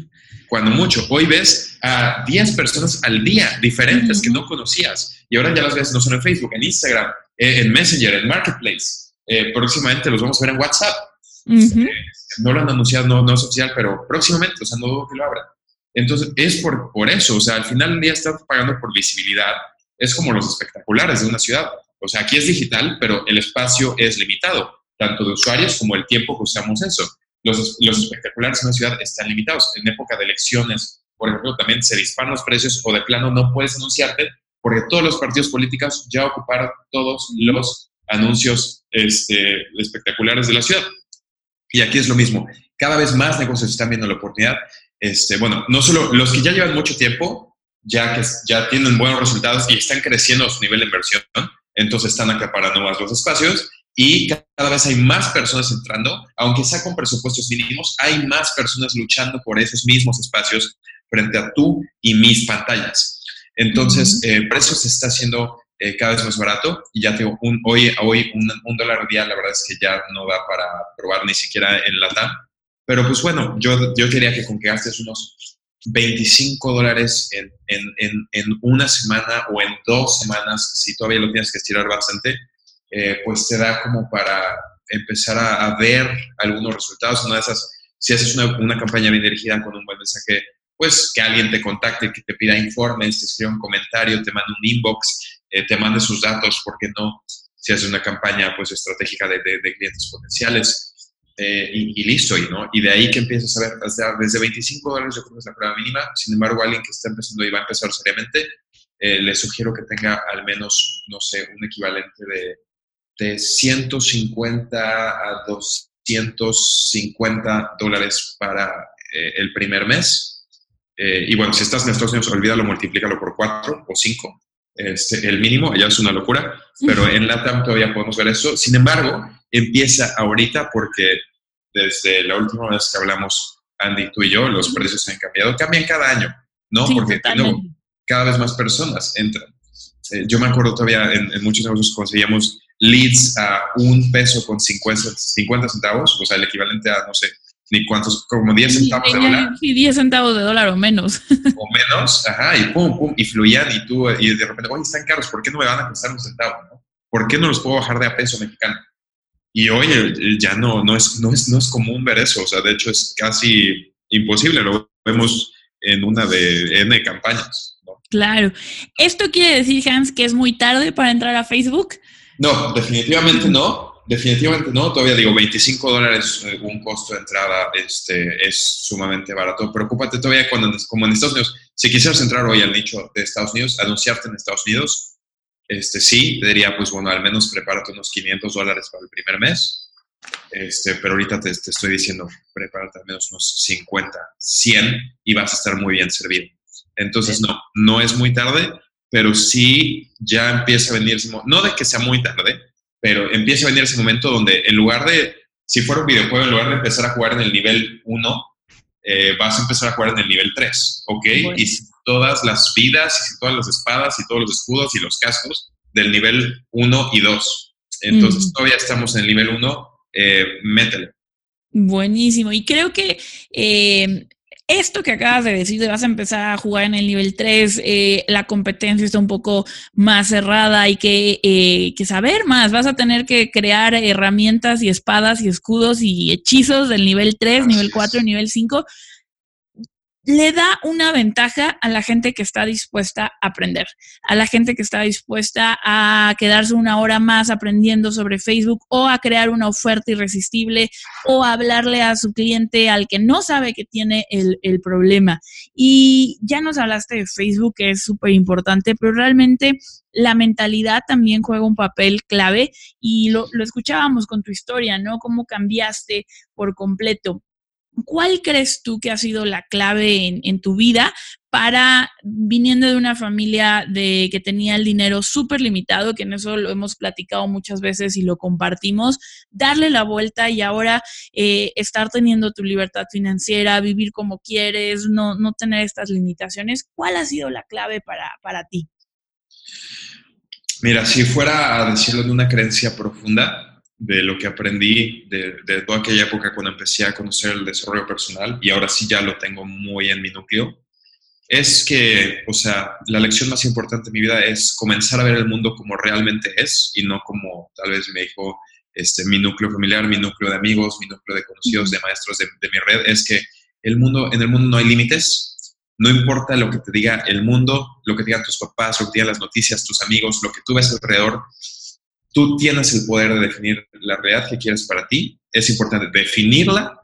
Cuando mucho. Hoy ves a 10 personas al día diferentes que no conocías y ahora ya las ves no solo en Facebook, en Instagram, eh, en Messenger, en Marketplace. próximamente los vamos a ver en WhatsApp. no lo han anunciado, no, no, es oficial, pero próximamente, o sea, no dudo que lo abran. Entonces, es por, por eso, o sea, al final del día están pagando por visibilidad. Es como los espectaculares de una ciudad. O sea, aquí es digital, pero el espacio es limitado tanto de usuarios como el tiempo que usamos eso. Los, los espectaculares en la ciudad están limitados. En época de elecciones, por ejemplo, también se disparan los precios o de plano no puedes anunciarte porque todos los partidos políticos ya ocuparon todos los anuncios este, espectaculares de la ciudad. Y aquí es lo mismo. Cada vez más negocios están viendo la oportunidad. Este, bueno, no solo los que ya llevan mucho tiempo, ya que ya tienen buenos resultados y están creciendo su nivel de inversión, entonces están acaparando más los espacios y cada vez hay más personas entrando, aunque sea con presupuestos mínimos, hay más personas luchando por esos mismos espacios frente a tú y mis pantallas. Entonces, el eh, precio se está haciendo eh, cada vez más barato y ya tengo un, hoy, hoy un, dólar al día, la verdad es que ya no da para probar ni siquiera en la TAM. Pero pues bueno, yo, yo quería que con que gastes unos 25 dólares en, en, en, una semana o en dos semanas, si todavía lo tienes que estirar bastante, eh, pues te da como para empezar a, ver algunos resultados. Una de esas, si haces una, una, campaña bien dirigida con un buen mensaje, pues que alguien te contacte, que te pida informes, te escriba un comentario, te mande un inbox, eh, te mande sus datos, porque no? Si haces una campaña pues estratégica de, de, clientes potenciales. Eh, y, listo, y, ¿no? y de ahí que empiezas a ver, desde, 25 dólares yo creo que es la prueba mínima, sin embargo, alguien que está empezando y va a empezar seriamente, le sugiero que tenga al menos, no sé, un equivalente de de 150 a 250 dólares para eh, el primer mes. Eh, y bueno, si estás en Estados Unidos, olvídalo, multiplícalo por 4 o 5. Este, el mínimo, ya es una locura, pero en LATAM todavía podemos ver eso. Sin embargo, empieza ahorita porque desde la última vez que hablamos, Andy, tú y yo, los precios han cambiado. Cambian cada año, ¿no? porque cada vez más personas entran. Eh, yo me acuerdo todavía en, en muchos negocios conseguíamos leads a un peso con 50, 50 centavos, o sea, el equivalente a, no sé, ni cuántos, como 10 centavos de dólar. Sí, 10 centavos de dólar o menos. O menos, ajá, y pum, pum, y fluían y tú, y de repente, oye, están caros, ¿por qué no me van a costar un centavo? No? ¿Por qué no los puedo bajar de a peso mexicano? Y hoy ya no, no, es, no, es, no es común ver eso, o sea, de hecho es casi imposible, lo vemos en una de N campañas. Claro. ¿Esto quiere decir, Hans, que es muy tarde para entrar a Facebook? No, definitivamente no. Definitivamente no. Todavía digo, 25 dólares eh, un costo de entrada este, es sumamente barato. Preocúpate todavía cuando, como en Estados Unidos, si quisieras entrar hoy al nicho de Estados Unidos, anunciarte en Estados Unidos, este, sí, te diría, pues bueno, al menos prepárate unos 500 dólares para el primer mes. Este, pero ahorita te, te estoy diciendo, prepárate al menos unos 50, 100 y vas a estar muy bien servido. Entonces, no, no es muy tarde pero sí ya empieza a venir, no de que sea muy tarde, pero empieza a venir ese momento donde en lugar de, si fuera un videojuego, en lugar de empezar a jugar en el nivel 1, eh, vas a empezar a jugar en el nivel 3, ¿ok? Y todas las vidas, y todas las espadas, y todos los escudos y los cascos del nivel 1 y 2. Entonces todavía estamos en el nivel 1, eh, métele. Buenísimo. Y creo que eh, esto que acabas de decir, de vas a empezar a jugar en el nivel 3, eh, la competencia está un poco más cerrada, hay que, eh, que saber más, vas a tener que crear herramientas y espadas y escudos y hechizos del nivel 3, nivel 4, nivel 5 le da una ventaja a la gente que está dispuesta a aprender, a la gente que está dispuesta a quedarse una hora más aprendiendo sobre Facebook o a crear una oferta irresistible o a hablarle a su cliente al que no sabe que tiene el, problema. Y ya nos hablaste de Facebook, que es súper importante, pero realmente la mentalidad también juega un papel clave y lo, lo escuchábamos con tu historia, ¿no? Cómo cambiaste por completo. ¿Cuál crees tú que ha sido la clave en, tu vida para, viniendo de una familia de que tenía el dinero súper limitado, que en eso lo hemos platicado muchas veces y lo compartimos, darle la vuelta y ahora eh, estar teniendo tu libertad financiera, vivir como quieres, no, no tener estas limitaciones? ¿Cuál ha sido la clave para, para ti? Mira, si fuera a decirlo de una creencia profunda, de lo que aprendí de, toda aquella época cuando empecé a conocer el desarrollo personal y ahora sí ya lo tengo muy en mi núcleo, es que, o sea, la lección más importante de mi vida es comenzar a ver el mundo como realmente es y no como tal vez me dijo este, mi núcleo familiar, mi núcleo de amigos, mi núcleo de conocidos, de maestros de, de mi red, es que el mundo, en el mundo no hay límites, no importa lo que te diga el mundo, lo que te digan tus papás, lo que te digan las noticias, tus amigos, lo que tú ves alrededor, tú tienes el poder de definir la realidad que quieres para ti. Es importante definirla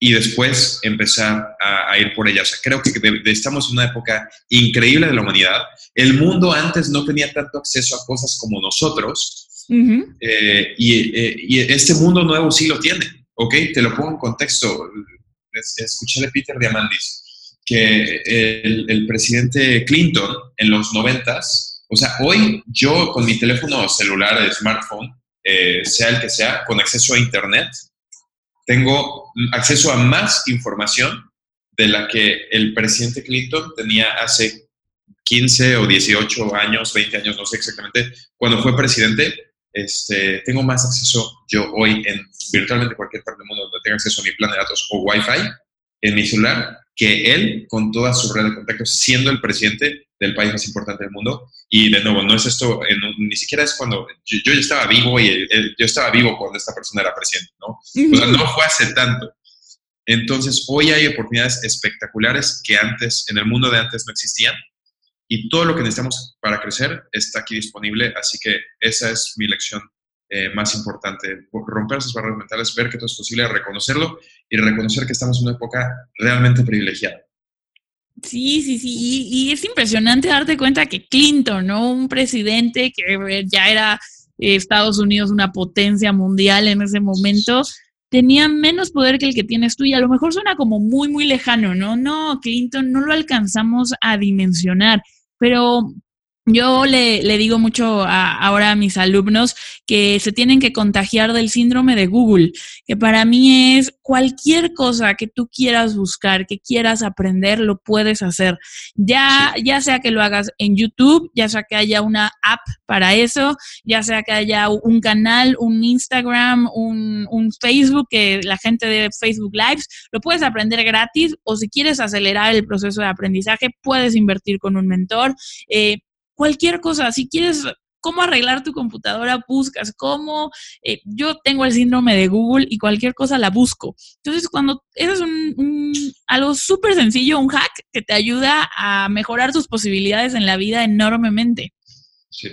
y después empezar a, ir por ella. O sea, creo que estamos en una época increíble de la humanidad. El mundo antes no tenía tanto acceso a cosas como nosotros eh, eh, y, este mundo nuevo sí lo tiene. ¿Ok? Te lo pongo en contexto. Escuché de Peter Diamandis que el, el presidente Clinton en los noventas o sea, hoy yo con mi teléfono celular, smartphone, eh, sea el que sea, con acceso a Internet, tengo acceso a más información de la que el presidente Clinton tenía hace 15 o 18 años, 20 años, no sé exactamente, cuando fue presidente. Este, tengo más acceso yo hoy en virtualmente cualquier parte del mundo donde tenga acceso a mi plan de datos o Wi-Fi en mi celular que él con toda su red de contactos, siendo el presidente del país más importante del mundo. Y de nuevo, no es esto, ni siquiera es cuando yo, ya estaba vivo y yo estaba vivo cuando esta persona era presidente, ¿no? O sea, no fue hace tanto. Entonces, hoy hay oportunidades espectaculares que antes, en el mundo de antes, no existían. Y todo lo que necesitamos para crecer está aquí disponible. Así que esa es mi lección eh, más importante. Romper esas barreras mentales, ver que todo es posible, reconocerlo y reconocer que estamos en una época realmente privilegiada. Sí, sí, sí. Y, es impresionante darte cuenta que Clinton, ¿no? Un presidente que eh, ya era eh, Estados Unidos una potencia mundial en ese momento, tenía menos poder que el que tienes tú y a lo mejor suena como muy, muy lejano, ¿no? No, Clinton no lo alcanzamos a dimensionar, pero yo le, le, digo mucho ahora a mis alumnos que se tienen que contagiar del síndrome de Google, que para mí es cualquier cosa que tú quieras buscar, que quieras aprender, lo puedes hacer. Ya, ya sea que lo hagas en YouTube, ya sea que haya una app para eso, ya sea que haya un canal, un Instagram, un, un Facebook, que la gente de Facebook Lives, lo puedes aprender gratis o si quieres acelerar el proceso de aprendizaje, puedes invertir con un mentor. Eh, cualquier cosa, si quieres cómo arreglar tu computadora, buscas cómo, eh, yo tengo el síndrome de Google y cualquier cosa la busco. Entonces, cuando es un, algo súper sencillo, un hack que te ayuda a mejorar tus posibilidades en la vida enormemente. Sí,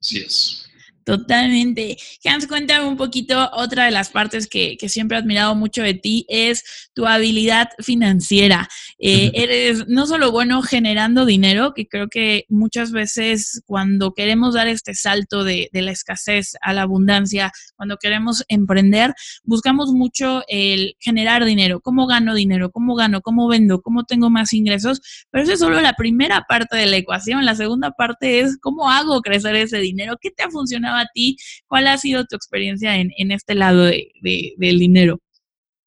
sí es. Totalmente. Hans, cuéntame un poquito, otra de las partes que, siempre he admirado mucho de ti es tu habilidad financiera. Eh, eres no solo bueno generando dinero, que creo que muchas veces cuando queremos dar este salto de, la escasez a la abundancia, cuando queremos emprender, buscamos mucho el generar dinero, cómo gano dinero, cómo gano, cómo vendo, cómo tengo más ingresos, pero eso es solo la primera parte de la ecuación. La segunda parte es cómo hago crecer ese dinero, qué te ha funcionado a ti? ¿Cuál ha sido tu experiencia en, este lado del dinero?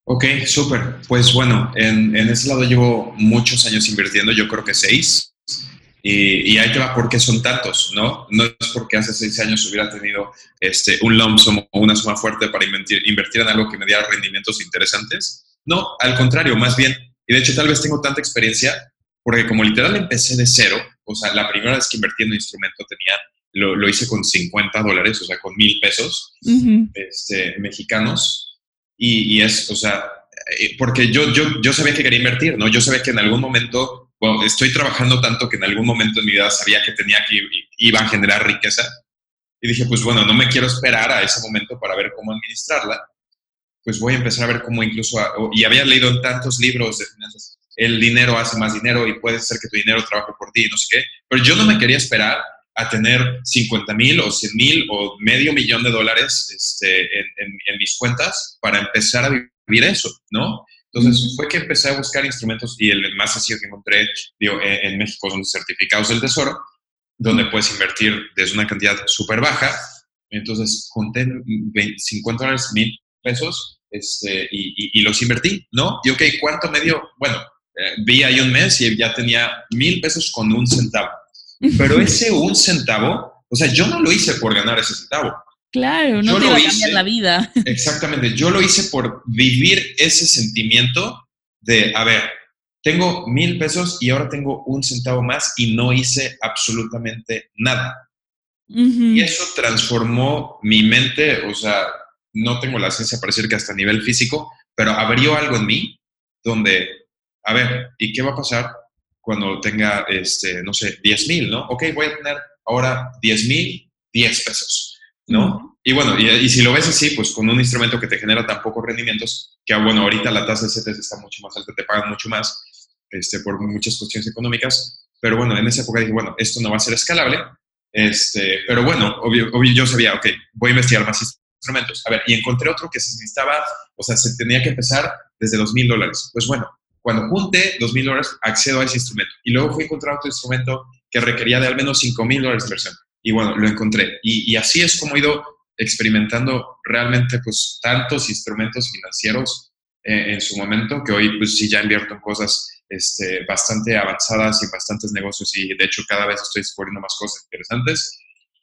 Ok, súper. Pues bueno, en, en ese lado llevo muchos años invirtiendo, yo creo que seis. Y, y ahí te va por qué son tantos, ¿no? No es porque hace seis años hubiera tenido este, un lump sum o una suma fuerte para invertir, invertir en algo que me diera rendimientos interesantes. No, al contrario, más bien Y de hecho, tal vez tengo tanta experiencia porque como literal empecé de cero, o sea, la primera vez que invertí en un instrumento tenía, lo, lo hice con 50 dólares, o sea, con mil pesos este, mexicanos. Y, y, es, o sea, eh, porque yo, yo, yo sabía que quería invertir, ¿no? Yo sabía que en algún momento, bueno, estoy trabajando tanto que en algún momento en mi vida sabía que tenía que, iba a generar riqueza. Y dije, pues bueno, no me quiero esperar a ese momento para ver cómo administrarla. Pues voy a empezar a ver cómo incluso, y había leído en tantos libros de finanzas, el dinero hace más dinero y puede ser que tu dinero trabaje por ti, no sé qué. Pero yo no me quería esperar a tener 50 mil o 100 mil o medio millón de dólares este, en, en, mis cuentas para empezar a vivir eso, ¿no? Entonces fue que empecé a buscar instrumentos y el más sencillo que encontré digo, en, México son certificados del tesoro, donde puedes invertir desde una cantidad súper baja. Entonces conté 50 dólares, mil pesos este, y, y, los invertí, ¿no? Y ok, ¿cuánto medio? Bueno, eh, vi ahí un mes y ya tenía mil pesos con un centavo. Pero <laughs> ese un centavo, o sea, yo no lo hice por ganar ese centavo. Claro, no te iba a cambiar la vida. <laughs> Exactamente, yo lo hice por vivir ese sentimiento de, a ver, tengo mil pesos y ahora tengo un centavo más y no hice absolutamente nada. Y eso transformó mi mente, o sea, no tengo la ciencia para decir que hasta a nivel físico, pero abrió algo en mí donde a ver, ¿y qué va a pasar cuando tenga, este, no sé, 10 mil, ¿no? Ok, voy a tener ahora 10 mil, 10 pesos, ¿no? Y bueno, y, si lo ves así, pues con un instrumento que te genera tan pocos rendimientos, que bueno, ahorita la tasa de CETES está mucho más alta, te pagan mucho más este, por muchas cuestiones económicas, pero bueno, en esa época dije, bueno, esto no va a ser escalable, este, pero bueno, obvio, obvio yo sabía, ok, voy a investigar más instrumentos. A ver, y encontré otro que se necesitaba, o sea, se tenía que empezar desde dos mil dólares. Pues bueno, cuando junte 2.000 dólares, accedo a ese instrumento. Y luego fui a encontrar otro instrumento que requería de al menos 5.000 dólares de inversión. Y bueno, lo encontré. Y, así es como he ido experimentando realmente pues tantos instrumentos financieros eh, en su momento que hoy pues sí ya invierto en cosas este, bastante avanzadas y bastantes negocios y de hecho cada vez estoy descubriendo más cosas interesantes.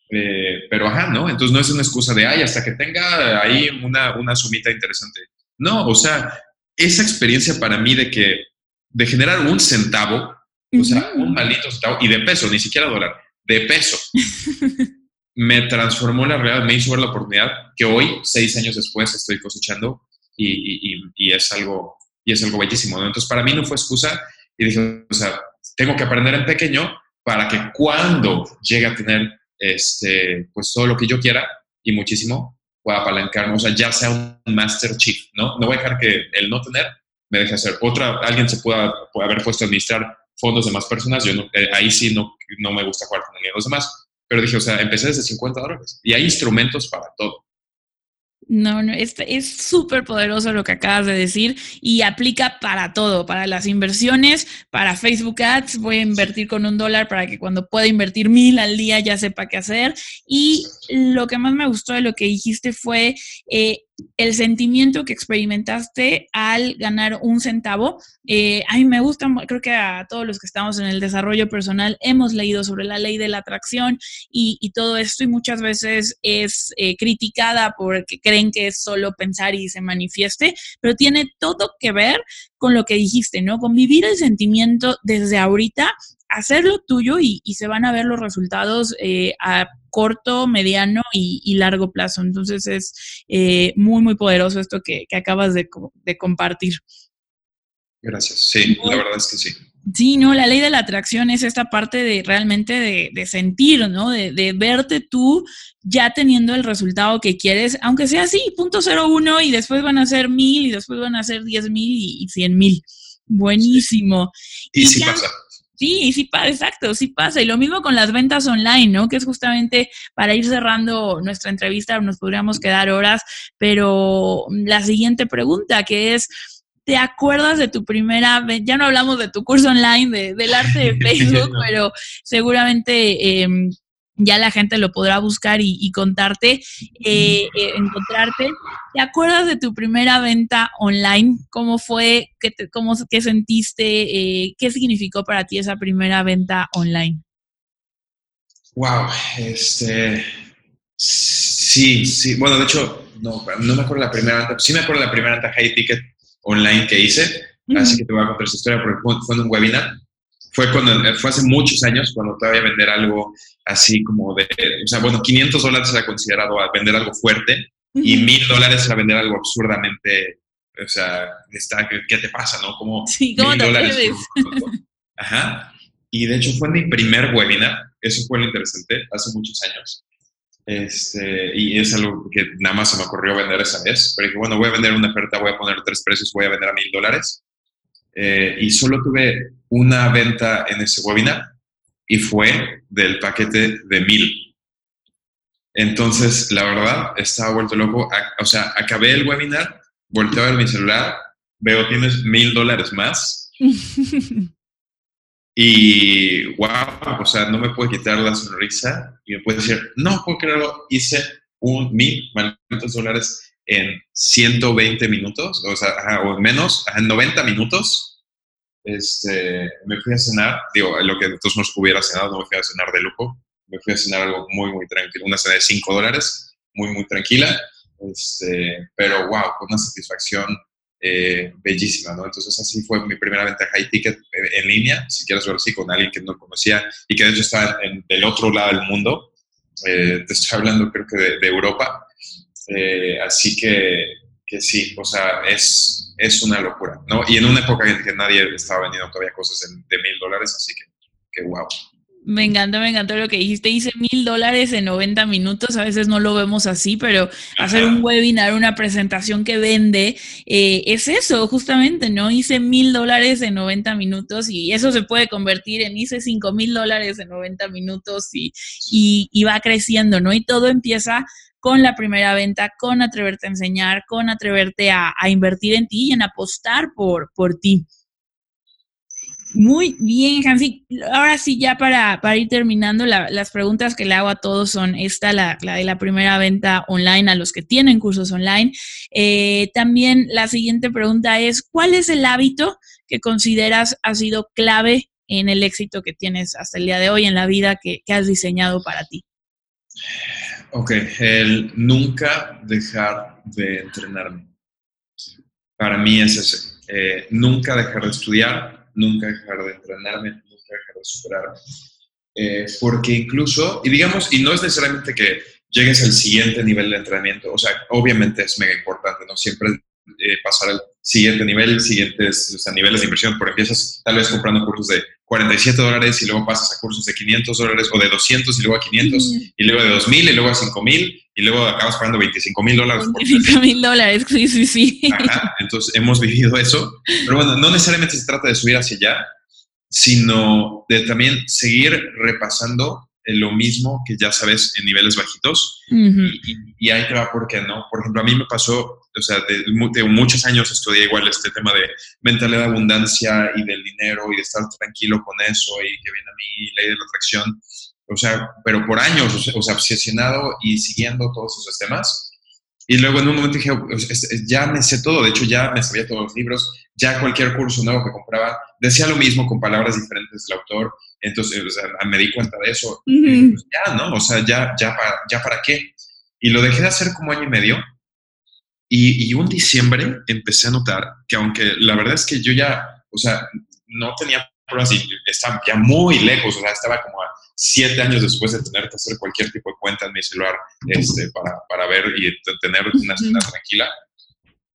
Eh, pero ajá, ¿no? Entonces no es una excusa de, ay, hasta que tenga ahí una, una sumita interesante. No, o sea, esa experiencia para mí de que, de generar un centavo, o sea, un maldito centavo, y de peso, ni siquiera dólar, de peso, <laughs> me transformó la realidad, me hizo ver la oportunidad que hoy, seis años después, estoy cosechando y, y, y es algo, y es algo bellísimo. Entonces, para mí no fue excusa y dije, o sea, tengo que aprender en pequeño para que cuando llegue a tener este, pues todo lo que yo quiera y muchísimo, pueda apalancarme, o sea, ya sea un Master Chief, ¿no? No voy a dejar que el no tener me deje hacer. Otra, alguien se pueda, haber puesto a administrar fondos de más personas, yo no, eh, ahí sí no, no me gusta jugar con el los demás, pero dije, o sea, empecé desde 50 dólares y hay instrumentos para todo. No, no, es súper poderoso lo que acabas de decir y aplica para todo, para las inversiones, para Facebook Ads, voy a invertir con un dólar para que cuando pueda invertir mil al día ya sepa qué hacer. Y lo que más me gustó de lo que dijiste fue eh, el sentimiento que experimentaste al ganar un centavo. Eh, a mí me gusta, creo que a todos los que estamos en el desarrollo personal hemos leído sobre la ley de la atracción y, todo esto y muchas veces es eh, criticada porque creen que es solo pensar y se manifieste, pero tiene todo que ver con lo que dijiste, ¿no? Con vivir el sentimiento desde ahorita hacerlo tuyo y, se van a ver los resultados eh, a corto, mediano y, largo plazo. Entonces es eh, muy, muy poderoso esto que, acabas de, compartir. Gracias. Sí, la verdad es que sí. Sí, no, la ley de la atracción es esta parte de realmente de, sentir, ¿no? De, verte tú ya teniendo el resultado que quieres, aunque sea así, punto cero uno y después van a ser mil y después van a ser diez mil y, cien mil. Buenísimo. Y, sí pasa. Sí, sí pasa, exacto, sí pasa. Y lo mismo con las ventas online, ¿no? Que es justamente para ir cerrando nuestra entrevista, nos podríamos quedar horas, pero la siguiente pregunta, que es, ¿te acuerdas de tu primera venta? Ya no hablamos de tu curso online del arte de <laughs> Facebook, pero seguramente em, ya la gente lo podrá buscar y, contarte, eh, eh, encontrarte. ¿Te acuerdas de tu primera venta online? ¿Cómo fue? ¿Qué, cómo, qué sentiste? Eh, ¿Qué significó para ti esa primera venta online? Wow, este, sí, sí, bueno, de hecho, no, no me acuerdo la primera venta, sí me acuerdo la primera venta high ticket online que hice, Así que te voy a contar esa historia porque fue, en un webinar. Fue, cuando, fue hace muchos años cuando todavía vender algo así como de, o sea, bueno, 500 dólares era considerado a vender algo fuerte y 1000 dólares era vender algo absurdamente, o sea, está, ¿qué, te pasa, no? Como sí, ¿cómo te dólares. Ajá. Y de hecho fue mi primer webinar, eso fue lo interesante, hace muchos años. Este, y es algo que nada más se me ocurrió vender esa vez. Pero dije, bueno, voy a vender una oferta, voy a poner tres precios, voy a vender a mil dólares. Eh, y solo tuve una venta en ese webinar y fue del paquete de mil. Entonces, la verdad, estaba vuelto loco. O sea, acabé el webinar, volteo a ver mi celular, veo tienes mil dólares más. <laughs> Y wow, o sea, no me puede quitar la sonrisa y me puede decir, no puedo creerlo, hice un mil malditos dólares en 120 minutos, o sea, o menos, en 90 minutos. Este, me fui a cenar, digo, lo que todos nos hubiera cenado, no me fui a cenar de lujo, me fui a cenar algo muy, muy tranquilo, una cena de 5 dólares, muy, muy tranquila, este, pero wow, con una satisfacción eh, bellísima, ¿no? Entonces así fue mi primera venta high ticket en línea, si quieres ver así, con alguien que no conocía y que de hecho está del otro lado del mundo. Eh, te estoy hablando creo que de, Europa. Eh, así que, que, sí, o sea, es, es una locura, ¿no? Y en una época en que nadie estaba vendiendo todavía cosas de mil dólares, así que, que wow. Me encantó, me encantó lo que dijiste. Hice mil dólares en 90 minutos. A veces no lo vemos así, pero hacer un webinar, una presentación que vende, eh, es eso, justamente, ¿no? Hice mil dólares en 90 minutos y eso se puede convertir en hice cinco mil dólares en 90 minutos y, y, va creciendo, ¿no? Y todo empieza con la primera venta, con atreverte a enseñar, con atreverte a, a invertir en ti y en apostar por, por ti. Muy bien, Hansi. Ahora sí, ya para, para ir terminando, las preguntas que le hago a todos son esta, la, de la primera venta online a los que tienen cursos online. Eh, también la siguiente pregunta es, ¿cuál es el hábito que consideras ha sido clave en el éxito que tienes hasta el día de hoy en la vida que, has diseñado para ti? Ok, el nunca dejar de entrenarme. Para mí es ese. Eh, nunca dejar de estudiar, nunca dejar de entrenarme, nunca dejar de superarme. Eh, porque incluso, y digamos, y no es necesariamente que llegues al siguiente nivel de entrenamiento, o sea, obviamente es mega importante, ¿no? Siempre eh, pasar al siguiente nivel, siguientes o sea, niveles de inversión, porque empiezas tal vez comprando cursos de 47 dólares y luego pasas a cursos de 500 dólares o de 200 y luego a 500 y luego de 2000 y luego a 5000 y luego acabas pagando 25 mil dólares. 25 mil dólares, sí, sí, sí. entonces hemos vivido eso. Pero bueno, no necesariamente se trata de subir hacia allá, sino de también seguir repasando lo mismo que ya sabes en niveles bajitos. y, ahí te va por qué no. Por ejemplo, a mí me pasó, o sea, de, muchos años estudié igual este tema de mentalidad de abundancia y del dinero y de estar tranquilo con eso y que viene a mí ley de la atracción. O sea, pero por años, o sea, obsesionado y siguiendo todos esos temas. Y luego en un momento dije, ya me sé todo, de hecho ya me sabía todos los libros, ya cualquier curso nuevo que compraba decía lo mismo con palabras diferentes del autor, entonces me di cuenta de eso. Pues, ya, ¿no? O sea, ya, ya, para, ya para qué. Y lo dejé de hacer como año y medio. Y, y un diciembre empecé a notar que aunque la verdad es que yo ya, o sea, no tenía pruebas y estaba ya muy lejos, o sea, estaba como a siete años después de tener que hacer cualquier tipo de cuenta en mi celular este, para, para ver y tener una cena tranquila.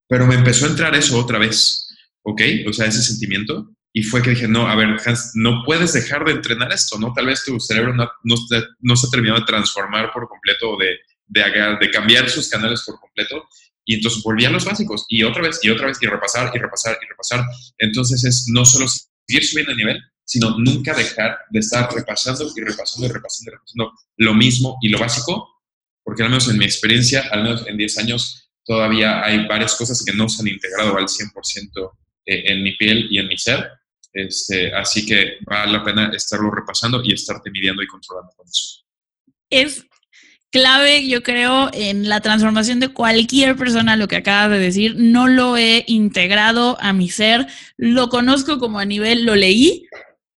Pero me empezó a entrar eso otra vez, ¿ok? O sea, ese sentimiento. Y fue que dije, no, a ver, Hans, no puedes dejar de entrenar esto, ¿no? Tal vez tu cerebro no, no, no se ha terminado de transformar por completo o de, de, de cambiar sus canales por completo. Y entonces volví a los básicos y otra vez y otra vez y repasar y repasar y repasar. Entonces es no solo seguir subiendo el nivel, sino nunca dejar de estar repasando y repasando y repasando y repasando lo mismo y lo básico, porque al menos en mi experiencia, al menos en 10 años, todavía hay varias cosas que no se han integrado al 100% eh, en mi piel y en mi ser. Este, así que vale la pena estarlo repasando y estarte midiendo y controlando con eso. Es clave, yo creo, en la transformación de cualquier persona, lo que acabas de decir. No lo he integrado a mi ser, lo conozco como a nivel, lo leí,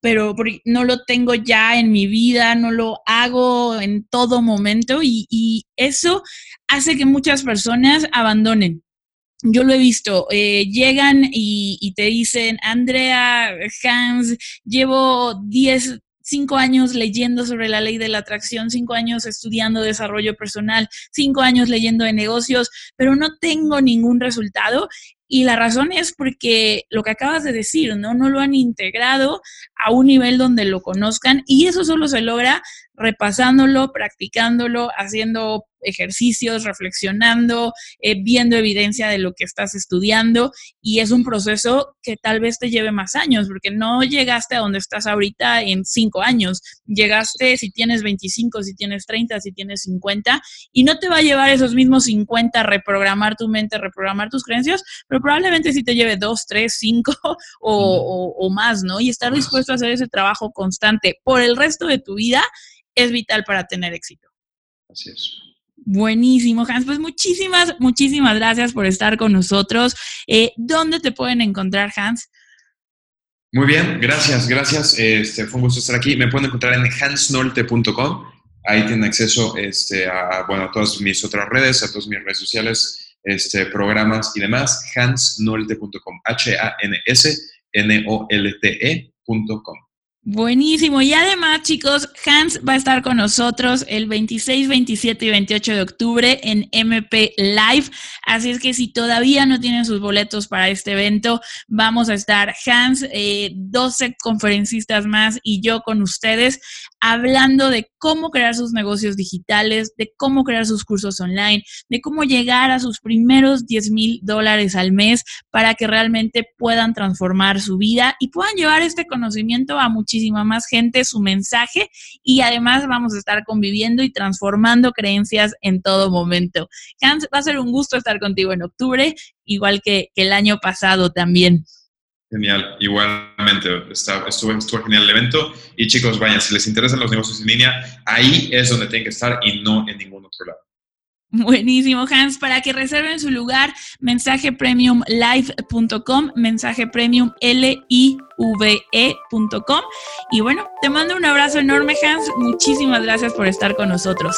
pero no lo tengo ya en mi vida, no lo hago en todo momento y, eso hace que muchas personas abandonen yo lo he visto, eh, llegan y, y, te dicen, Andrea, Hans, llevo 10, cinco años leyendo sobre la ley de la atracción, cinco años estudiando desarrollo personal, cinco años leyendo de negocios, pero no tengo ningún resultado. Y la razón es porque lo que acabas de decir, ¿no? No lo han integrado a un nivel donde lo conozcan y eso solo se logra repasándolo, practicándolo, haciendo ejercicios, reflexionando, eh, viendo evidencia de lo que estás estudiando y es un proceso que tal vez te lleve más años, porque no llegaste a donde estás ahorita en cinco años, llegaste si tienes 25, si tienes 30, si tienes 50 y no te va a llevar esos mismos 50 a reprogramar tu mente, reprogramar tus creencias, pero probablemente sí te lleve dos, tres, cinco <laughs> o, o más, ¿no? Y estar dispuesto a hacer ese trabajo constante por el resto de tu vida es vital para tener éxito. Así es. Buenísimo, Hans. Pues muchísimas, muchísimas gracias por estar con nosotros. Eh, ¿Dónde te pueden encontrar, Hans? Muy bien, gracias, gracias. Este, fue un gusto estar aquí. Me pueden encontrar en hansnolte.com. Ahí tienen acceso este, a, bueno, todas mis otras redes, a todas mis redes sociales, este, programas y demás. hansnolte.com. H-A-N-S-N-O-L-T-E.com. Buenísimo. Y además, chicos, Hans va a estar con nosotros el 26, 27 y 28 de octubre en MP Live. Así es que si todavía no tienen sus boletos para este evento, vamos a estar Hans, eh, 12 conferencistas más y yo con ustedes hablando de cómo crear sus negocios digitales, de cómo crear sus cursos online, de cómo llegar a sus primeros 10 mil dólares al mes para que realmente puedan transformar su vida y puedan llevar este conocimiento a muchísima más gente su mensaje y además vamos a estar conviviendo y transformando creencias en todo momento. Hans, va a ser un gusto estar contigo en octubre, igual que, el año pasado también. Genial, igualmente, estuvo, estuvo genial el evento. Y chicos, vayan, si les interesan los negocios en línea, ahí es donde tienen que estar y no en ningún otro lado. Buenísimo, Hans. Para que reserven su lugar, mensajepremiumlive.com, mensajepremiumlive.com. Y bueno, te mando un abrazo enorme, Hans. Muchísimas gracias por estar con nosotros.